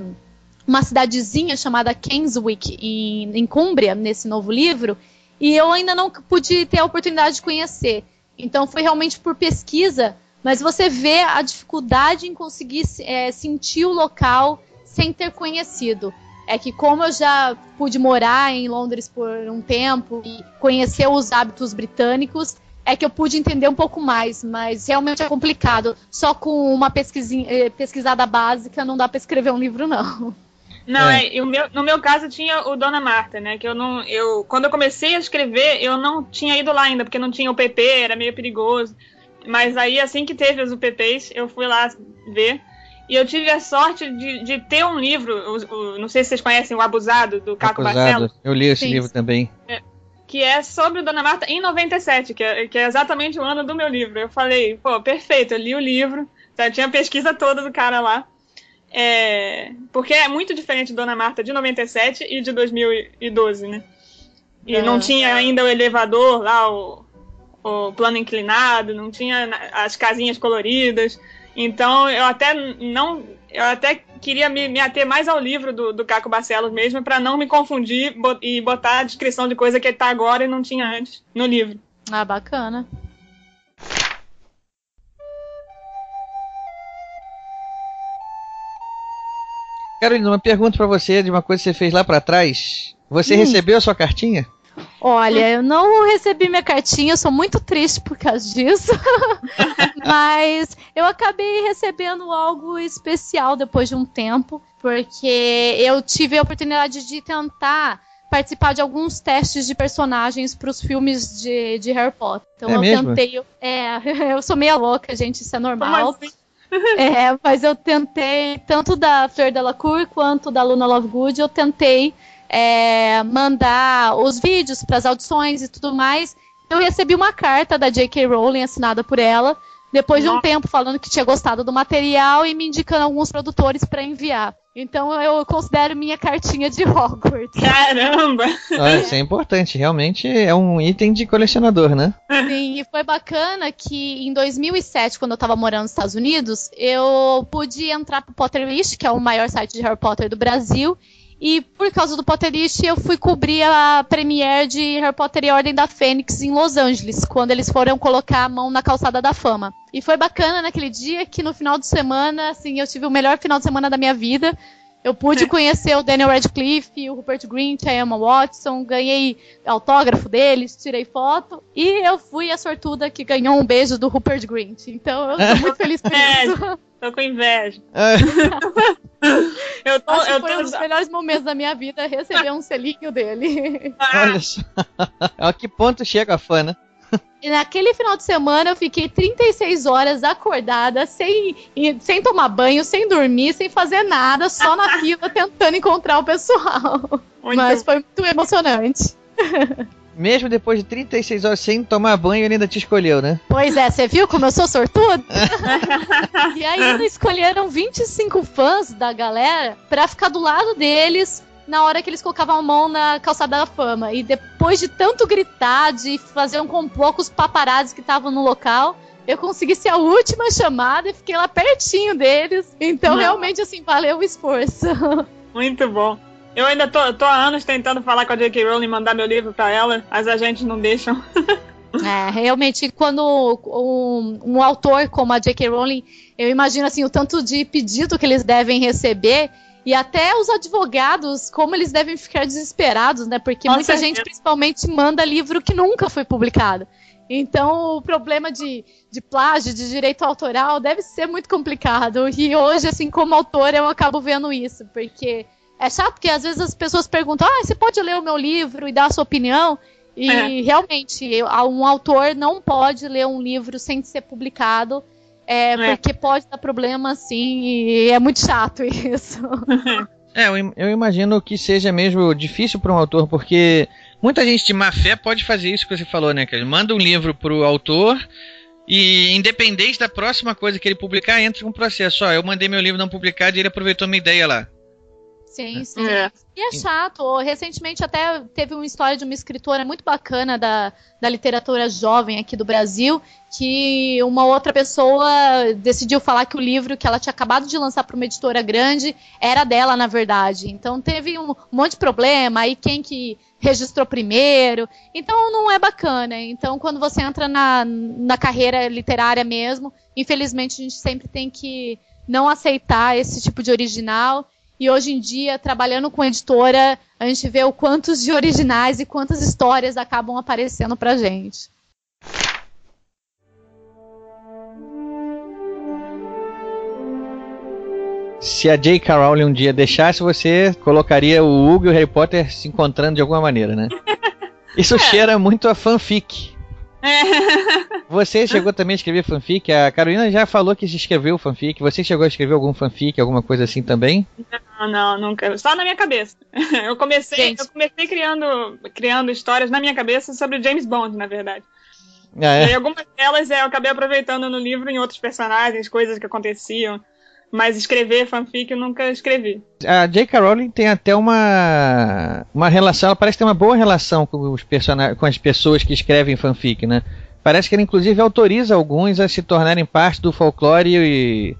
uma cidadezinha chamada Kenswick, em, em Cúmbria, nesse novo livro, e eu ainda não pude ter a oportunidade de conhecer. Então foi realmente por pesquisa, mas você vê a dificuldade em conseguir é, sentir o local sem ter conhecido. É que como eu já pude morar em Londres por um tempo e conhecer os hábitos britânicos, é que eu pude entender um pouco mais, mas realmente é complicado. Só com uma eh, pesquisada básica não dá para escrever um livro, não. Não, É. é. e o meu, no meu caso tinha o Dona Marta, né? Que eu não. Eu, quando eu comecei a escrever, eu não tinha ido lá ainda, porque não tinha UPP, era meio perigoso. Mas aí, assim que teve os UPPs, eu fui lá ver. E eu tive a sorte de, de ter um livro, o- o- não sei se vocês conhecem o Abusado, do Caco Acusado. Barcelos. Eu li esse Sim. livro também. que é sobre o Dona Marta em 97, que é, que é exatamente o ano do meu livro. Eu falei, pô, perfeito, eu li o livro, já tinha a pesquisa toda do cara lá. É, porque é muito diferente Dona Marta de 97 e de 2012, né? E É. não tinha ainda o elevador lá, o, o plano inclinado, não tinha as casinhas coloridas. Então eu até não. Eu até queria me, me ater mais ao livro do, do Caco Barcelos mesmo, para não me confundir e botar a descrição de coisa que ele tá agora e não tinha antes no livro. Ah, bacana. Carolina, uma pergunta pra você de uma coisa que você fez lá pra trás. Você Hum. recebeu a sua cartinha? Olha, eu não recebi minha cartinha, eu sou muito triste por causa disso. Mas eu acabei recebendo algo especial depois de um tempo, porque eu tive a oportunidade de tentar participar de alguns testes de personagens para os filmes de, de Harry Potter. Então É eu mesmo? tentei. É, eu sou meia louca, gente, isso é normal. Como assim? É, mas eu tentei, tanto da Fleur Delacour quanto da Luna Lovegood, eu tentei é, mandar os vídeos para as audições e tudo mais. Eu recebi uma carta da J.K. Rowling assinada por ela, depois de um Nossa. tempo falando que tinha gostado do material e me indicando alguns produtores para enviar. Então eu considero minha cartinha de Hogwarts. Caramba! Ah, isso é importante, realmente é um item de colecionador, né? Sim, e foi bacana que em 2007, quando eu tava morando nos Estados Unidos, eu pude entrar pro Potterlist, que é o maior site de Harry Potter do Brasil, e por causa do Potterlist eu fui cobrir a premiere de Harry Potter e a Ordem da Fênix em Los Angeles, quando eles foram colocar a mão na calçada da fama. E foi bacana naquele dia que no final de semana, assim, eu tive o melhor final de semana da minha vida. Eu pude conhecer o Daniel Radcliffe, o Rupert Grint, a Emma Watson, ganhei autógrafo deles, tirei foto e eu fui a sortuda que ganhou um beijo do Rupert Grint. Então eu tô muito feliz por isso. Tô com inveja. Ah, Eu tô, Acho que eu foi um dos tô, melhores momentos da minha vida receber um selinho dele. olha só. a que ponto chega a fã, né? E naquele final de semana eu fiquei 36 horas acordada, sem, sem tomar banho, sem dormir, sem fazer nada, só na fila tentando encontrar o pessoal. muito Mas foi muito emocionante. Mesmo depois de 36 horas sem tomar banho, ele ainda te escolheu, né? Pois é, você viu como eu sou sortudo? e ainda escolheram 25 fãs da galera pra ficar do lado deles na hora que eles colocavam a mão na calçada da fama. E depois de tanto gritar, de fazer um complô com os paparazzi que estavam no local, eu consegui ser a última chamada e fiquei lá pertinho deles. Então, Não. realmente, assim, valeu o esforço. Muito bom. Eu ainda tô, tô há anos tentando falar com a J.K. Rowling e mandar meu livro pra ela. As agentes não deixam. É, realmente, quando um, um autor como a J.K. Rowling, eu imagino assim, o tanto de pedido que eles devem receber e até os advogados, como eles devem ficar desesperados, né? Porque muita gente, principalmente, manda livro que nunca foi publicado. Então, o problema de, de plágio, de direito autoral, deve ser muito complicado. E hoje, assim, como autor, eu acabo vendo isso, porque é chato porque às vezes as pessoas perguntam: ah, você pode ler o meu livro e dar a sua opinião? E É. realmente, um autor não pode ler um livro sem ser publicado, é, É. porque pode dar problema, assim, e é muito chato isso. É, eu, im- eu imagino que seja mesmo difícil para um autor, porque muita gente de má fé pode fazer isso que você falou, né? Que manda um livro pro autor e, independente da próxima coisa que ele publicar, entra um processo. Ó, eu mandei meu livro não publicado e ele aproveitou minha ideia lá. Sim, sim. É. E é chato. Recentemente até teve uma história de uma escritora muito bacana da, da literatura jovem aqui do Brasil, que uma outra pessoa decidiu falar que o livro que ela tinha acabado de lançar para uma editora grande era dela, na verdade. Então teve um monte de problema, aí quem que registrou primeiro. Então não é bacana. Então quando você entra na, na carreira literária mesmo, infelizmente a gente sempre tem que não aceitar esse tipo de original. E hoje em dia, trabalhando com editora, a gente vê o quantos de originais e quantas histórias acabam aparecendo pra gente. Se a J.K. Rowling um dia deixasse, você colocaria o Hugo e o Harry Potter se encontrando de alguma maneira, né? Isso cheira muito a fanfic. É. Você chegou também a escrever fanfic? A Carolina já falou que escreveu fanfic. Você chegou a escrever algum fanfic, alguma coisa assim também? Não, não, nunca. Só na minha cabeça. Eu comecei, eu comecei criando, criando histórias na minha cabeça sobre James Bond, na verdade. Ah, é? E algumas delas é, eu acabei aproveitando no livro em outros personagens, coisas que aconteciam. Mas escrever fanfic eu nunca escrevi. A J.K. Rowling tem até uma uma relação, ela parece ter uma boa relação com os personagens, com as pessoas que escrevem fanfic, né? Parece que ela inclusive autoriza alguns a se tornarem parte do folclore e,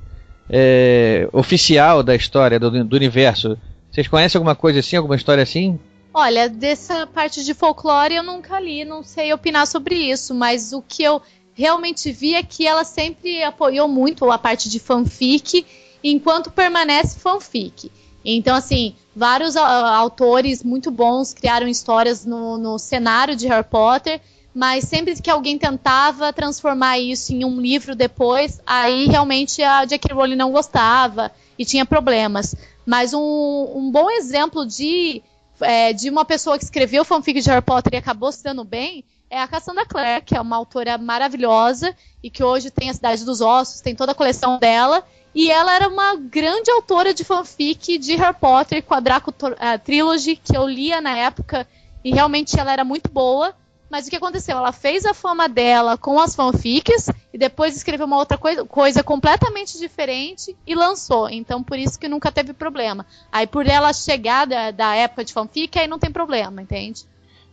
é, oficial da história do, do universo. Vocês conhecem alguma coisa assim, alguma história assim? Olha, dessa parte de folclore eu nunca li, não sei opinar sobre isso, mas o que eu realmente vi é que ela sempre apoiou muito a parte de fanfic, enquanto permanece fanfic. Então, assim, vários autores muito bons criaram histórias no, no cenário de Harry Potter, mas sempre que alguém tentava transformar isso em um livro depois, aí realmente a J.K. Rowling não gostava e tinha problemas. Mas um, um bom exemplo de, é, de uma pessoa que escreveu fanfic de Harry Potter e acabou se dando bem é a Cassandra Clare, que é uma autora maravilhosa e que hoje tem a Cidade dos Ossos, tem toda a coleção dela. E ela era uma grande autora de fanfic de Harry Potter com a Draco uh, Trilogy, que eu lia na época, e realmente ela era muito boa. Mas o que aconteceu? Ela fez a fama dela com as fanfics e depois escreveu uma outra coisa, coisa completamente diferente e lançou. Então, por isso que nunca teve problema. Aí, por ela chegar da, da época de fanfic, aí não tem problema, entende?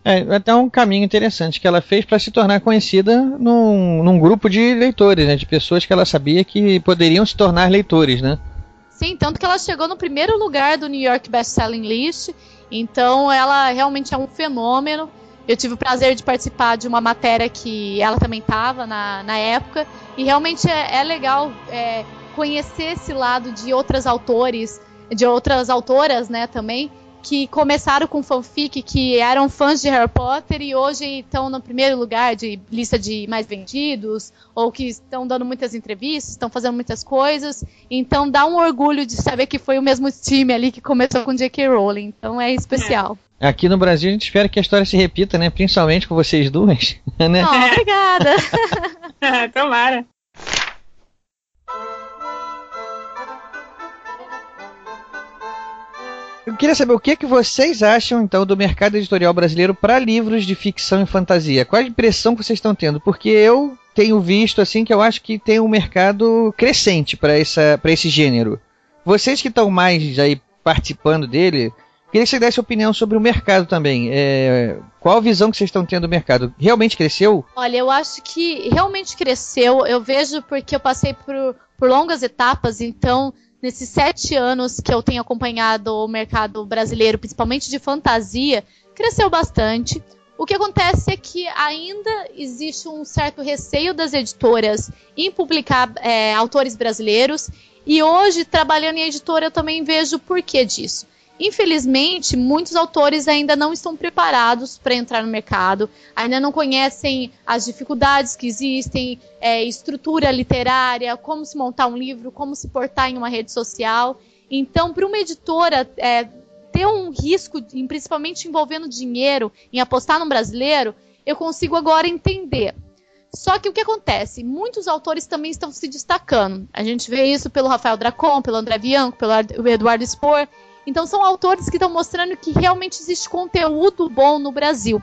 É, até um caminho interessante que ela fez para se tornar conhecida num, num, grupo de leitores, né? De pessoas que ela sabia que poderiam se tornar leitores, né? Sim, tanto que ela chegou no primeiro lugar do New York Best Selling List. Então ela realmente é um fenômeno. Eu tive o prazer de participar de uma matéria que ela também estava na, na época. E realmente é, é legal é, conhecer esse lado de outras autores, de outras autoras, né, também que começaram com fanfic, que eram fãs de Harry Potter e hoje estão no primeiro lugar de lista de mais vendidos, ou que estão dando muitas entrevistas, estão fazendo muitas coisas. Então dá um orgulho de saber que foi o mesmo time ali que começou com J.K. Rowling. Então é especial. É. Aqui no Brasil a gente espera que a história se repita, né? Principalmente com vocês duas. Né? Oh, obrigada. Tomara. Queria saber o que, que vocês acham, então, do mercado editorial brasileiro para livros de ficção e fantasia. Qual a impressão que vocês estão tendo? Porque eu tenho visto, assim, que eu acho que tem um mercado crescente para esse gênero. Vocês que estão mais aí participando dele, queria que você desse opinião sobre o mercado também. É, qual a visão que vocês estão tendo do mercado? Realmente cresceu? Olha, eu acho que realmente cresceu. Eu vejo porque eu passei por, por longas etapas, então nesses sete anos que eu tenho acompanhado o mercado brasileiro, principalmente de fantasia, cresceu bastante. O que acontece é que ainda existe um certo receio das editoras em publicar é, autores brasileiros, e hoje, trabalhando em editora, eu também vejo o porquê disso. Infelizmente, muitos autores ainda não estão preparados para entrar no mercado, ainda não conhecem as dificuldades que existem, é, estrutura literária, como se montar um livro, como se portar em uma rede social. Então, para uma editora é, ter um risco, principalmente envolvendo dinheiro, em apostar no brasileiro, eu consigo agora entender. Só que o que acontece? Muitos autores também estão se destacando. A gente vê isso pelo Rafael Dracon, pelo André Bianco, pelo Eduardo Spor. Então são autores que estão mostrando que realmente existe conteúdo bom no Brasil.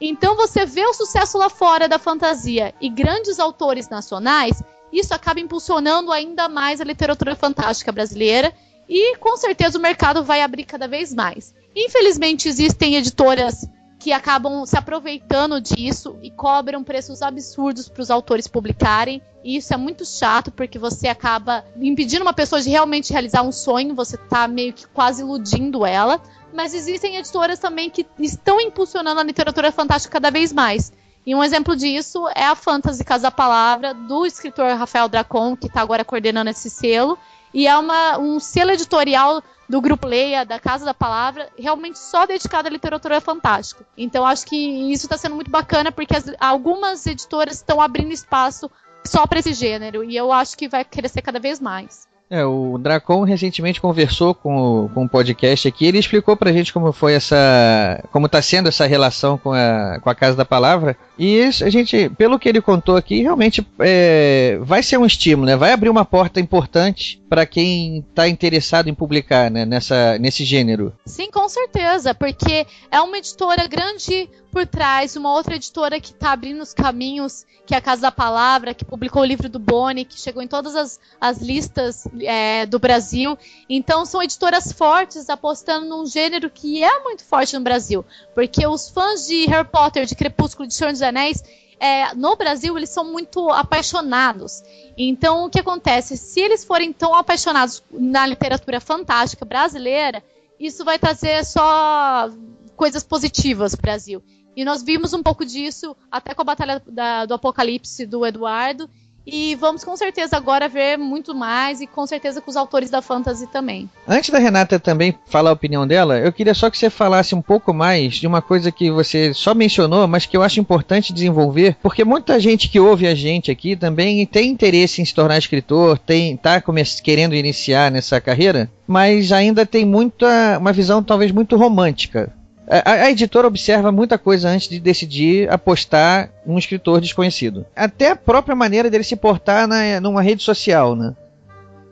Então você vê o sucesso lá fora da fantasia e grandes autores nacionais, isso acaba impulsionando ainda mais a literatura fantástica brasileira e com certeza o mercado vai abrir cada vez mais. Infelizmente existem editoras que acabam se aproveitando disso e cobram preços absurdos para os autores publicarem. E isso é muito chato porque você acaba impedindo uma pessoa de realmente realizar um sonho, você está meio que quase iludindo ela. Mas existem editoras também que estão impulsionando a literatura fantástica cada vez mais. E um exemplo disso é a Fantasy Casa Palavra, do escritor Rafael Dracon, que está agora coordenando esse selo. E é uma, um selo editorial do Grupo Leia, da Casa da Palavra, realmente só dedicado à literatura fantástica. Então acho que isso está sendo muito bacana porque as, algumas editoras estão abrindo espaço só para esse gênero e eu acho que vai crescer cada vez mais. É, o Dracon recentemente conversou com o, com o podcast aqui, ele explicou pra gente como foi essa. como tá sendo essa relação com a, com a Casa da Palavra. E a gente, pelo que ele contou aqui, realmente é, vai ser um estímulo, né? Vai abrir uma porta importante para quem está interessado em publicar né? Nessa, nesse gênero. Sim, com certeza, porque é uma editora grande por trás, uma outra editora que está abrindo os caminhos, que é a Casa da Palavra, que publicou o livro do Boni, que chegou em todas as, as listas é, do Brasil. Então são editoras fortes apostando num gênero que é muito forte no Brasil. Porque os fãs de Harry Potter, de Crepúsculo, de Senhor dos Anéis, é, no Brasil eles são muito apaixonados. Então o que acontece? Se eles forem tão apaixonados na literatura fantástica brasileira, isso vai trazer só coisas positivas para o Brasil. E nós vimos um pouco disso até com a Batalha da, do Apocalipse do Eduardo. E vamos com certeza agora ver muito mais e com certeza com os autores da fantasy também. Antes da Renata também falar a opinião dela, eu queria só que você falasse um pouco mais de uma coisa que você só mencionou, mas que eu acho importante desenvolver, porque muita gente que ouve a gente aqui também tem interesse em se tornar escritor, tem tá querendo iniciar nessa carreira, mas ainda tem muita uma visão talvez muito romântica a, a, editora observa muita coisa antes de decidir apostar num escritor desconhecido. Até a própria maneira dele se portar na, numa rede social, né?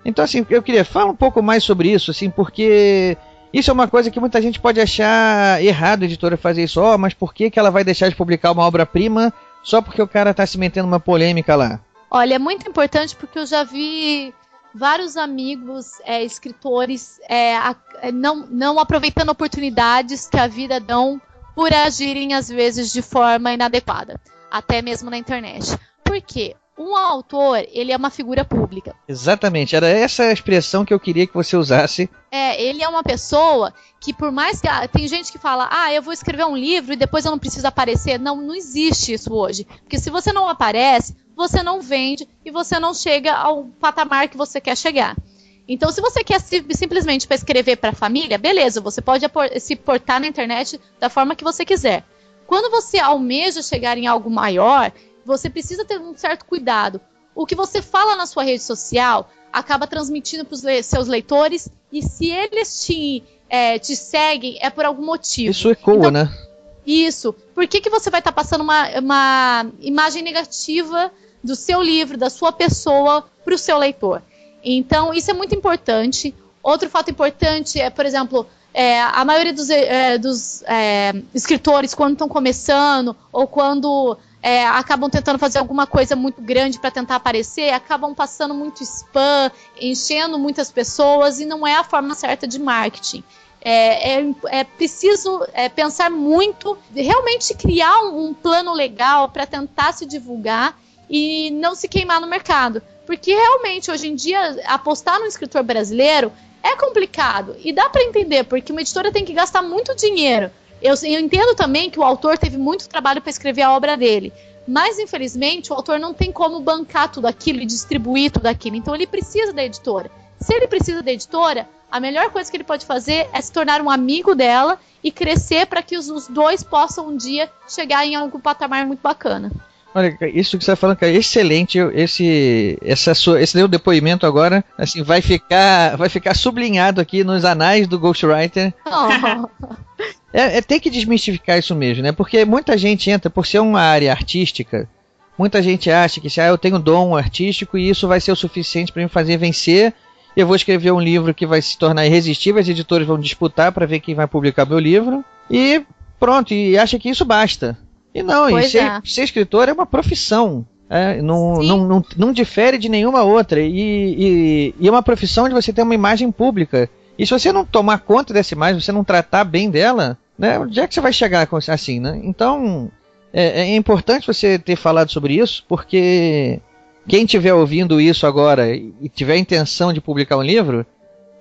Então, assim, eu queria falar um pouco mais sobre isso, assim, porque isso é uma coisa que muita gente pode achar errado a editora fazer isso. Ó, oh, mas por que, que ela vai deixar de publicar uma obra-prima só porque o cara tá se metendo numa polêmica lá? Olha, é muito importante porque eu já vi vários amigos é, escritores é, a, é, não, não aproveitando oportunidades que a vida dão por agirem às vezes de forma inadequada, até mesmo na internet. Por quê? Um autor, ele é uma figura pública. Exatamente, era essa a expressão que eu queria que você usasse. É, ele é uma pessoa que por mais que tem gente que fala: "Ah, eu vou escrever um livro e depois eu não preciso aparecer". Não, não existe isso hoje. Porque se você não aparece, você não vende e você não chega ao patamar que você quer chegar. Então, se você quer simplesmente para escrever para a família, beleza, você pode se portar na internet da forma que você quiser. Quando você almeja chegar em algo maior, você precisa ter um certo cuidado. O que você fala na sua rede social acaba transmitindo para os le seus leitores e se eles te, é, te seguem é por algum motivo. Isso ecoa, então, né? Isso. Por que, que você vai estar tá passando uma, uma imagem negativa do seu livro, da sua pessoa para o seu leitor. Então, isso é muito importante. Outro fato importante é, por exemplo, é, a maioria dos, é, dos é, escritores, quando estão começando ou quando é, acabam tentando fazer alguma coisa muito grande para tentar aparecer, acabam passando muito spam, enchendo muitas pessoas e não é a forma certa de marketing. É, é, é preciso é, pensar muito, realmente criar um, um plano legal para tentar se divulgar e não se queimar no mercado. Porque realmente, hoje em dia, apostar no escritor brasileiro é complicado. E dá para entender, porque uma editora tem que gastar muito dinheiro. Eu, eu entendo também que o autor teve muito trabalho para escrever a obra dele. Mas, infelizmente, o autor não tem como bancar tudo aquilo e distribuir tudo aquilo. Então, ele precisa da editora. Se ele precisa da editora, a melhor coisa que ele pode fazer é se tornar um amigo dela e crescer para que os, os dois possam um dia chegar em algum patamar muito bacana. Olha, isso que você está falando que é excelente. Esse, essa sua, esse seu depoimento agora, assim, vai ficar, vai ficar sublinhado aqui nos anais do Ghostwriter. Oh. É, é, tem que desmistificar isso mesmo, né? Porque muita gente entra, por ser uma área artística, muita gente acha que se ah, eu tenho dom artístico e isso vai ser o suficiente para me fazer vencer. Eu vou escrever um livro que vai se tornar irresistível, as editoras vão disputar para ver quem vai publicar meu livro e pronto, e acha que isso basta. E não, e ser, é. ser, escritor é uma profissão. É, não, não, não, não, difere de nenhuma outra. E, e, e, é uma profissão onde você tem uma imagem pública. E se você não tomar conta dessa imagem, você não tratar bem dela, né, onde é que você vai chegar assim, né? Então, é, é importante você ter falado sobre isso, porque quem estiver ouvindo isso agora e tiver a intenção de publicar um livro,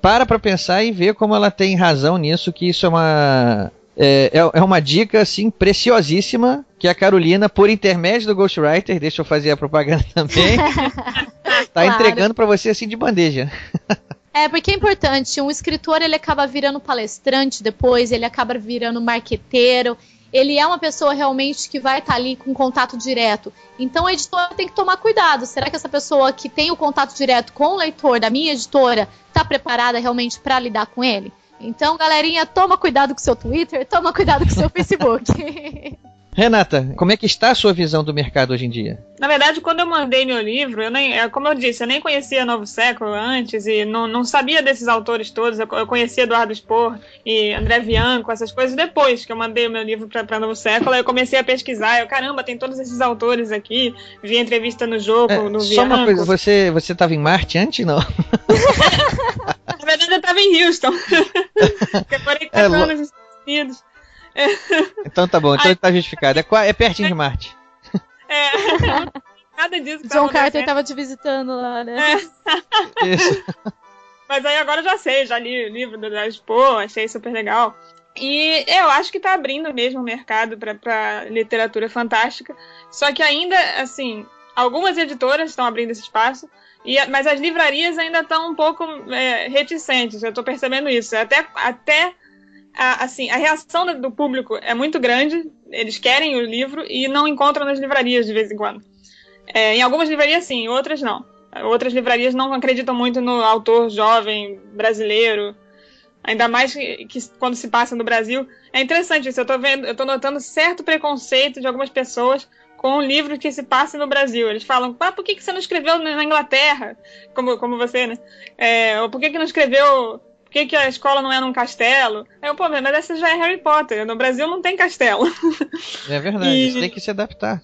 para para pensar e ver como ela tem razão nisso, que isso é uma é, é, é uma dica, assim, preciosíssima que a Carolina, por intermédio do Ghostwriter, deixa eu fazer a propaganda também, tá claro. entregando para você, assim, de bandeja. É, porque é importante, um escritor, ele acaba virando palestrante depois, ele acaba virando marqueteiro, ele é uma pessoa realmente que vai estar tá ali com contato direto. Então a editora tem que tomar cuidado. Será que essa pessoa que tem o contato direto com o leitor da minha editora está preparada realmente para lidar com ele? Então, galerinha, toma cuidado com seu Twitter, toma cuidado com seu Facebook. Renata, como é que está a sua visão do mercado hoje em dia? Na verdade, quando eu mandei meu livro, eu nem, é, como eu disse, eu nem conhecia Novo Século antes e não, não sabia desses autores todos. Eu, eu conhecia Eduardo Spor e André Bianco, essas coisas depois que eu mandei o meu livro para Novo Século. Eu comecei a pesquisar. Eu, caramba, tem todos esses autores aqui. Vi a entrevista no jogo, é, no Só uma coisa, você você estava em Marte antes, não? Na verdade, eu estava em Houston. eu morei quatro é, anos nos Estados Unidos. Então tá bom, então Ai, tá justificado. É, é pertinho de Marte. É. Nada disso. John Carter tava te visitando lá, né? É. Isso. Mas aí agora eu já sei, já li o livro da Expo, achei super legal. E eu acho que tá abrindo mesmo o mercado para literatura fantástica. Só que ainda, assim, algumas editoras estão abrindo esse espaço, e, mas as livrarias ainda estão um pouco é, reticentes. Eu estou percebendo isso. Até, até a, assim, a reação do público é muito grande, eles querem o livro e não encontram nas livrarias de vez em quando. É, em algumas livrarias sim, em outras não. Outras livrarias não acreditam muito no autor jovem brasileiro, ainda mais que, que quando se passa no Brasil. É interessante isso, eu estou vendo, eu tô notando certo preconceito de algumas pessoas com livros que se passam no Brasil. Eles falam, ah, por que, que você não escreveu na Inglaterra? Como, como você, né? É, ou por que, que não escreveu por que, que, a escola não é num castelo? Aí eu, pô, mas essa já é Harry Potter. No Brasil não tem castelo. É verdade, e... você tem que se adaptar.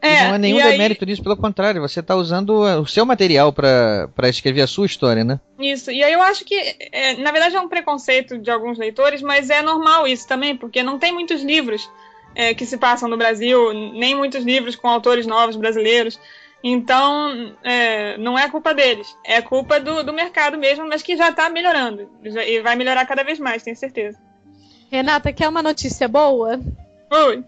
É, não é nenhum demérito aí... nisso, pelo contrário, você está usando o seu material para escrever a sua história, né? Isso, e aí eu acho que, é, na verdade, é um preconceito de alguns leitores, mas é normal isso também, porque não tem muitos livros é, que se passam no Brasil, nem muitos livros com autores novos brasileiros. Então, é, não é culpa deles, é culpa do, do mercado mesmo, mas que já está melhorando. E vai melhorar cada vez mais, tenho certeza. Renata, quer uma notícia boa? Oi.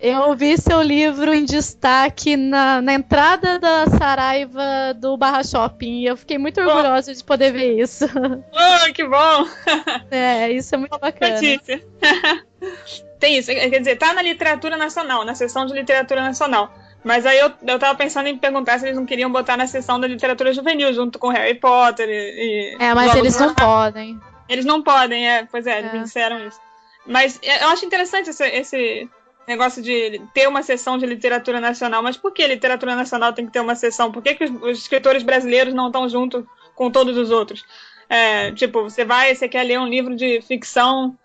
Eu vi seu livro em destaque na, na entrada da Saraiva do Barra Shopping e eu fiquei muito orgulhosa oh. de poder ver isso. Oh, que bom! É, isso é muito bacana. Notícia. Tem isso, quer dizer, tá na literatura nacional, na seção de literatura nacional. Mas aí eu, eu tava pensando em perguntar se eles não queriam botar na seção da literatura juvenil, junto com Harry Potter e. e é, mas eles não podem. Eles não podem, é, pois é, eles é. disseram isso. Mas é, eu acho interessante esse, esse negócio de ter uma sessão de literatura nacional. Mas por que literatura nacional tem que ter uma sessão? Por que, que os, os escritores brasileiros não estão junto com todos os outros? É, tipo, você vai, você quer ler um livro de ficção,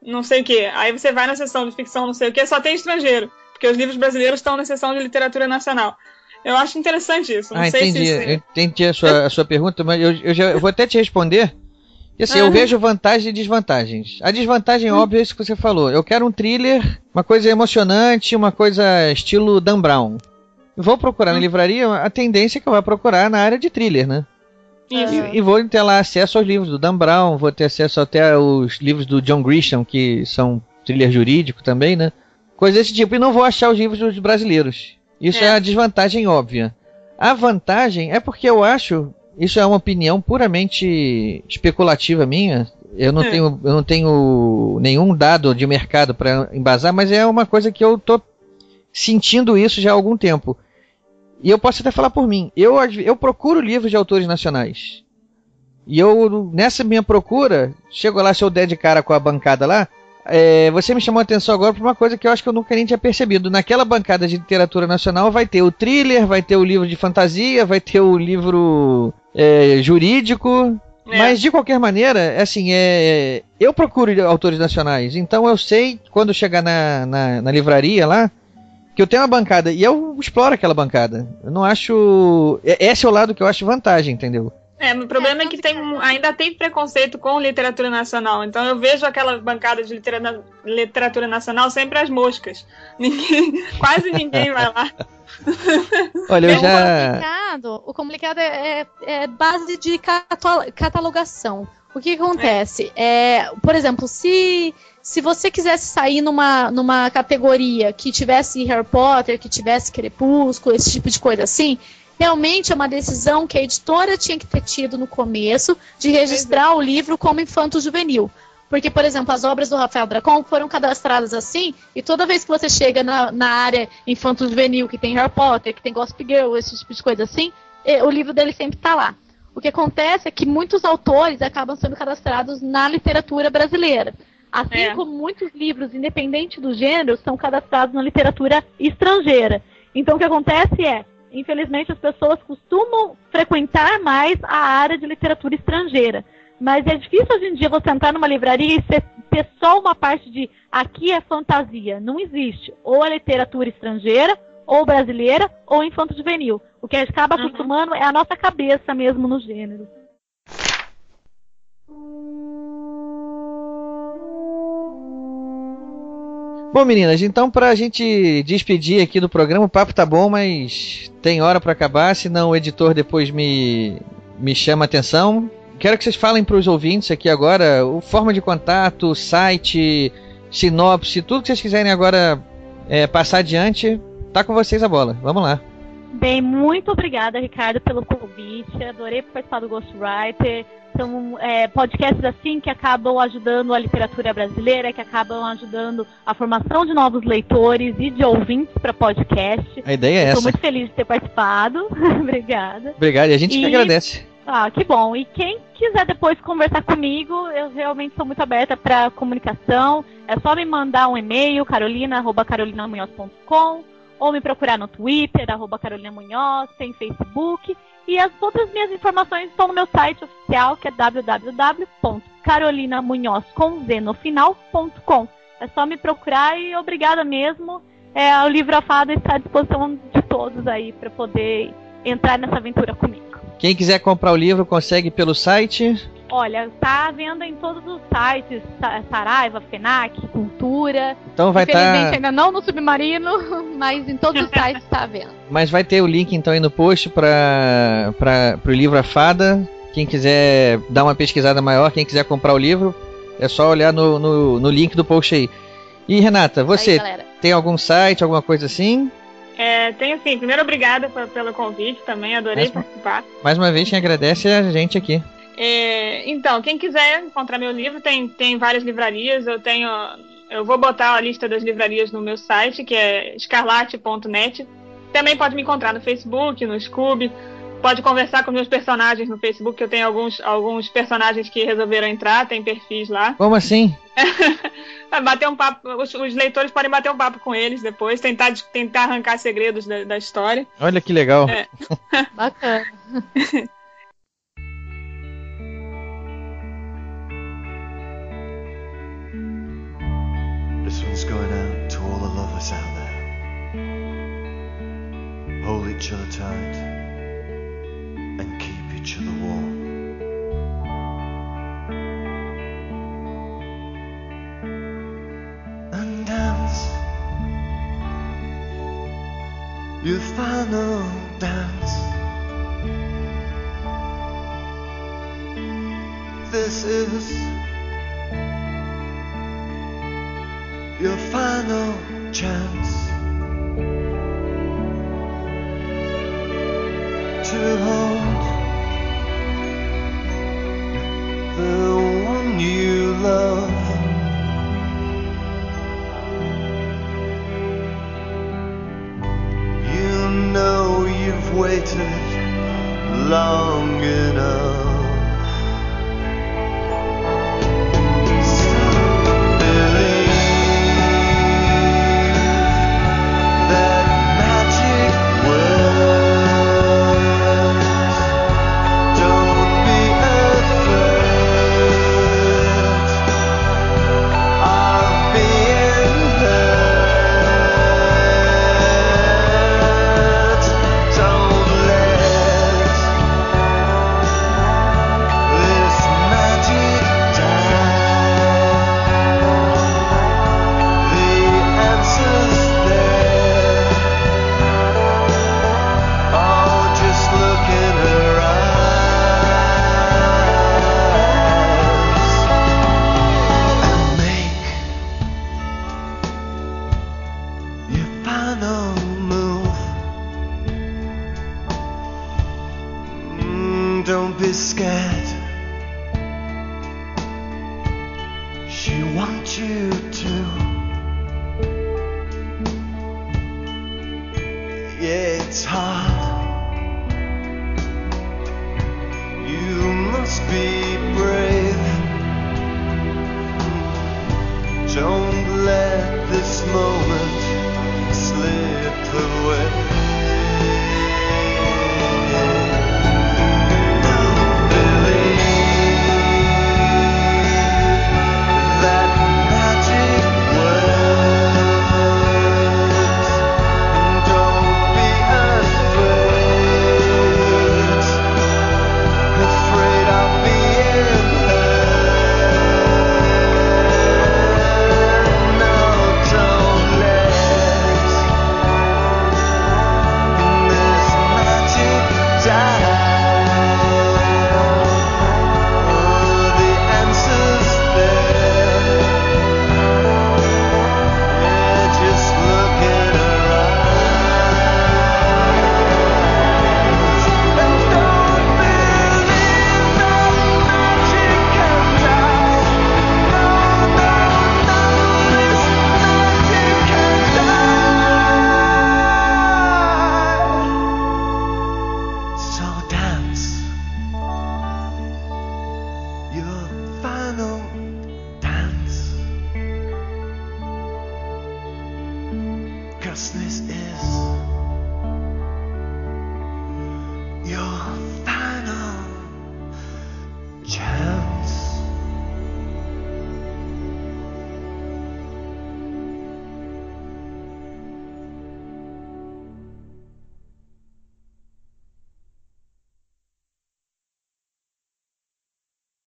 não sei o quê. Aí você vai na sessão de ficção, não sei o quê, só tem estrangeiro porque os livros brasileiros estão na seção de literatura nacional. Eu acho interessante isso. Não ah, sei entendi. Se isso... entendi a sua, a sua pergunta, mas eu, eu, já, eu vou até te responder. E assim, eu vejo vantagens e desvantagens. A desvantagem hum. óbvia é isso que você falou. Eu quero um thriller, uma coisa emocionante, uma coisa estilo Dan Brown. Vou procurar hum. na livraria, a tendência é que eu vou procurar na área de thriller, né? E, e, vou ter lá acesso aos livros do Dan Brown, vou ter acesso até aos livros do John Grisham, que são thriller jurídico também, né? Coisa desse tipo. E não vou achar os livros dos brasileiros. Isso é. é a desvantagem óbvia. A vantagem é porque eu acho, isso é uma opinião puramente especulativa minha. Eu não, é. tenho, eu não tenho nenhum dado de mercado para embasar, mas é uma coisa que eu tô sentindo isso já há algum tempo. E eu posso até falar por mim. Eu, eu procuro livros de autores nacionais. E eu, nessa minha procura, chego lá, se eu der de cara com a bancada lá, é, você me chamou a atenção agora para uma coisa que eu acho que eu nunca nem tinha percebido. Naquela bancada de literatura nacional vai ter o thriller, vai ter o livro de fantasia, vai ter o livro é, jurídico. É. Mas de qualquer maneira, assim, é, eu procuro autores nacionais, então eu sei quando chegar na, na, na livraria lá que eu tenho uma bancada e eu exploro aquela bancada. Eu não acho. É, esse é o lado que eu acho vantagem, entendeu? É, o problema é, é que tem, ainda tem preconceito com literatura nacional. Então eu vejo aquela bancada de literatura, literatura nacional sempre as moscas. Ninguém, quase ninguém vai lá. Olha, eu já. O complicado, o complicado é, é, é base de catalogação. O que acontece? É. é, por exemplo, se, se você quisesse sair numa, numa categoria que tivesse Harry Potter, que tivesse Crepúsculo, esse tipo de coisa assim, realmente é uma decisão que a editora tinha que ter tido no começo de registrar o livro como infanto juvenil. Porque, por exemplo, as obras do Rafael Dracon foram cadastradas assim, e toda vez que você chega na, na área infanto-juvenil, que tem Harry Potter, que tem Gossip Girl, esse tipo de coisa assim, eh, o livro dele sempre está lá. O que acontece é que muitos autores acabam sendo cadastrados na literatura brasileira. Assim É. como muitos livros, independente do gênero, são cadastrados na literatura estrangeira. Então o que acontece é, infelizmente as pessoas costumam frequentar mais a área de literatura estrangeira. Mas é difícil hoje em dia você entrar numa livraria e ser- ter só uma parte de aqui é fantasia. Não existe. Ou é literatura estrangeira, ou brasileira, ou infanto juvenil. O que a acaba acostumando é a nossa cabeça mesmo no gênero. Bom, meninas, então pra gente despedir aqui do programa, o papo tá bom, mas tem hora pra acabar, senão o editor depois me, me chama a atenção. Quero que vocês falem pros ouvintes aqui agora o forma de contato, site, sinopse, tudo que vocês quiserem agora é, passar adiante, tá com vocês a bola. Vamos lá. Bem, muito obrigada, Ricardo, pelo convite. Adorei participar do Ghostwriter. São é, podcasts assim que acabam ajudando a literatura brasileira, que acabam ajudando a formação de novos leitores e de ouvintes para podcast. A ideia é Estou essa. muito feliz de ter participado. obrigada. Obrigado, e a gente que E- agradece. Ah, que bom. E quem quiser depois conversar comigo, eu realmente sou muito aberta para comunicação. É só me mandar um e-mail, carolina.carolinamunhoz.com, ou me procurar no Twitter, arroba Carolina Munhoz, tem Facebook. E as outras minhas informações estão no meu site oficial, que é www.carolinamunhoz.com. É só me procurar e obrigada mesmo. É, o livro A Fada está à disposição de todos aí para poder entrar nessa aventura comigo. Quem quiser comprar o livro consegue pelo site. Olha, tá à venda em todos os sites, Sa- Saraiva, Fenac, Cultura. Então vai Infelizmente estar. ainda não no Submarino, mas em todos os sites está vendo. Mas vai ter o link então aí no post para para o livro A Fada. Quem quiser dar uma pesquisada maior, quem quiser comprar o livro, é só olhar no, no, no link do post aí. E Renata, você Aí, tem algum site, alguma coisa assim? É, tenho sim. Primeiro, obrigada pelo convite também, adorei Mas- participar. Mais uma vez, quem agradece é a gente aqui. É, então, quem quiser encontrar meu livro, tem, tem várias livrarias. Eu tenho. Eu vou botar a lista das livrarias no meu site, que é escarlate.net. Também pode me encontrar no Facebook, no Scoob. Pode conversar com meus personagens no Facebook, que eu tenho alguns, alguns personagens que resolveram entrar, tem perfis lá. Como assim? bater um papo, os, os leitores podem bater um papo com eles depois, tentar, tentar arrancar segredos da, da história. Olha que legal. É. Bacana. This going out to all the lovers out there. Hold each other tight and keep each other warm. And dance your final 差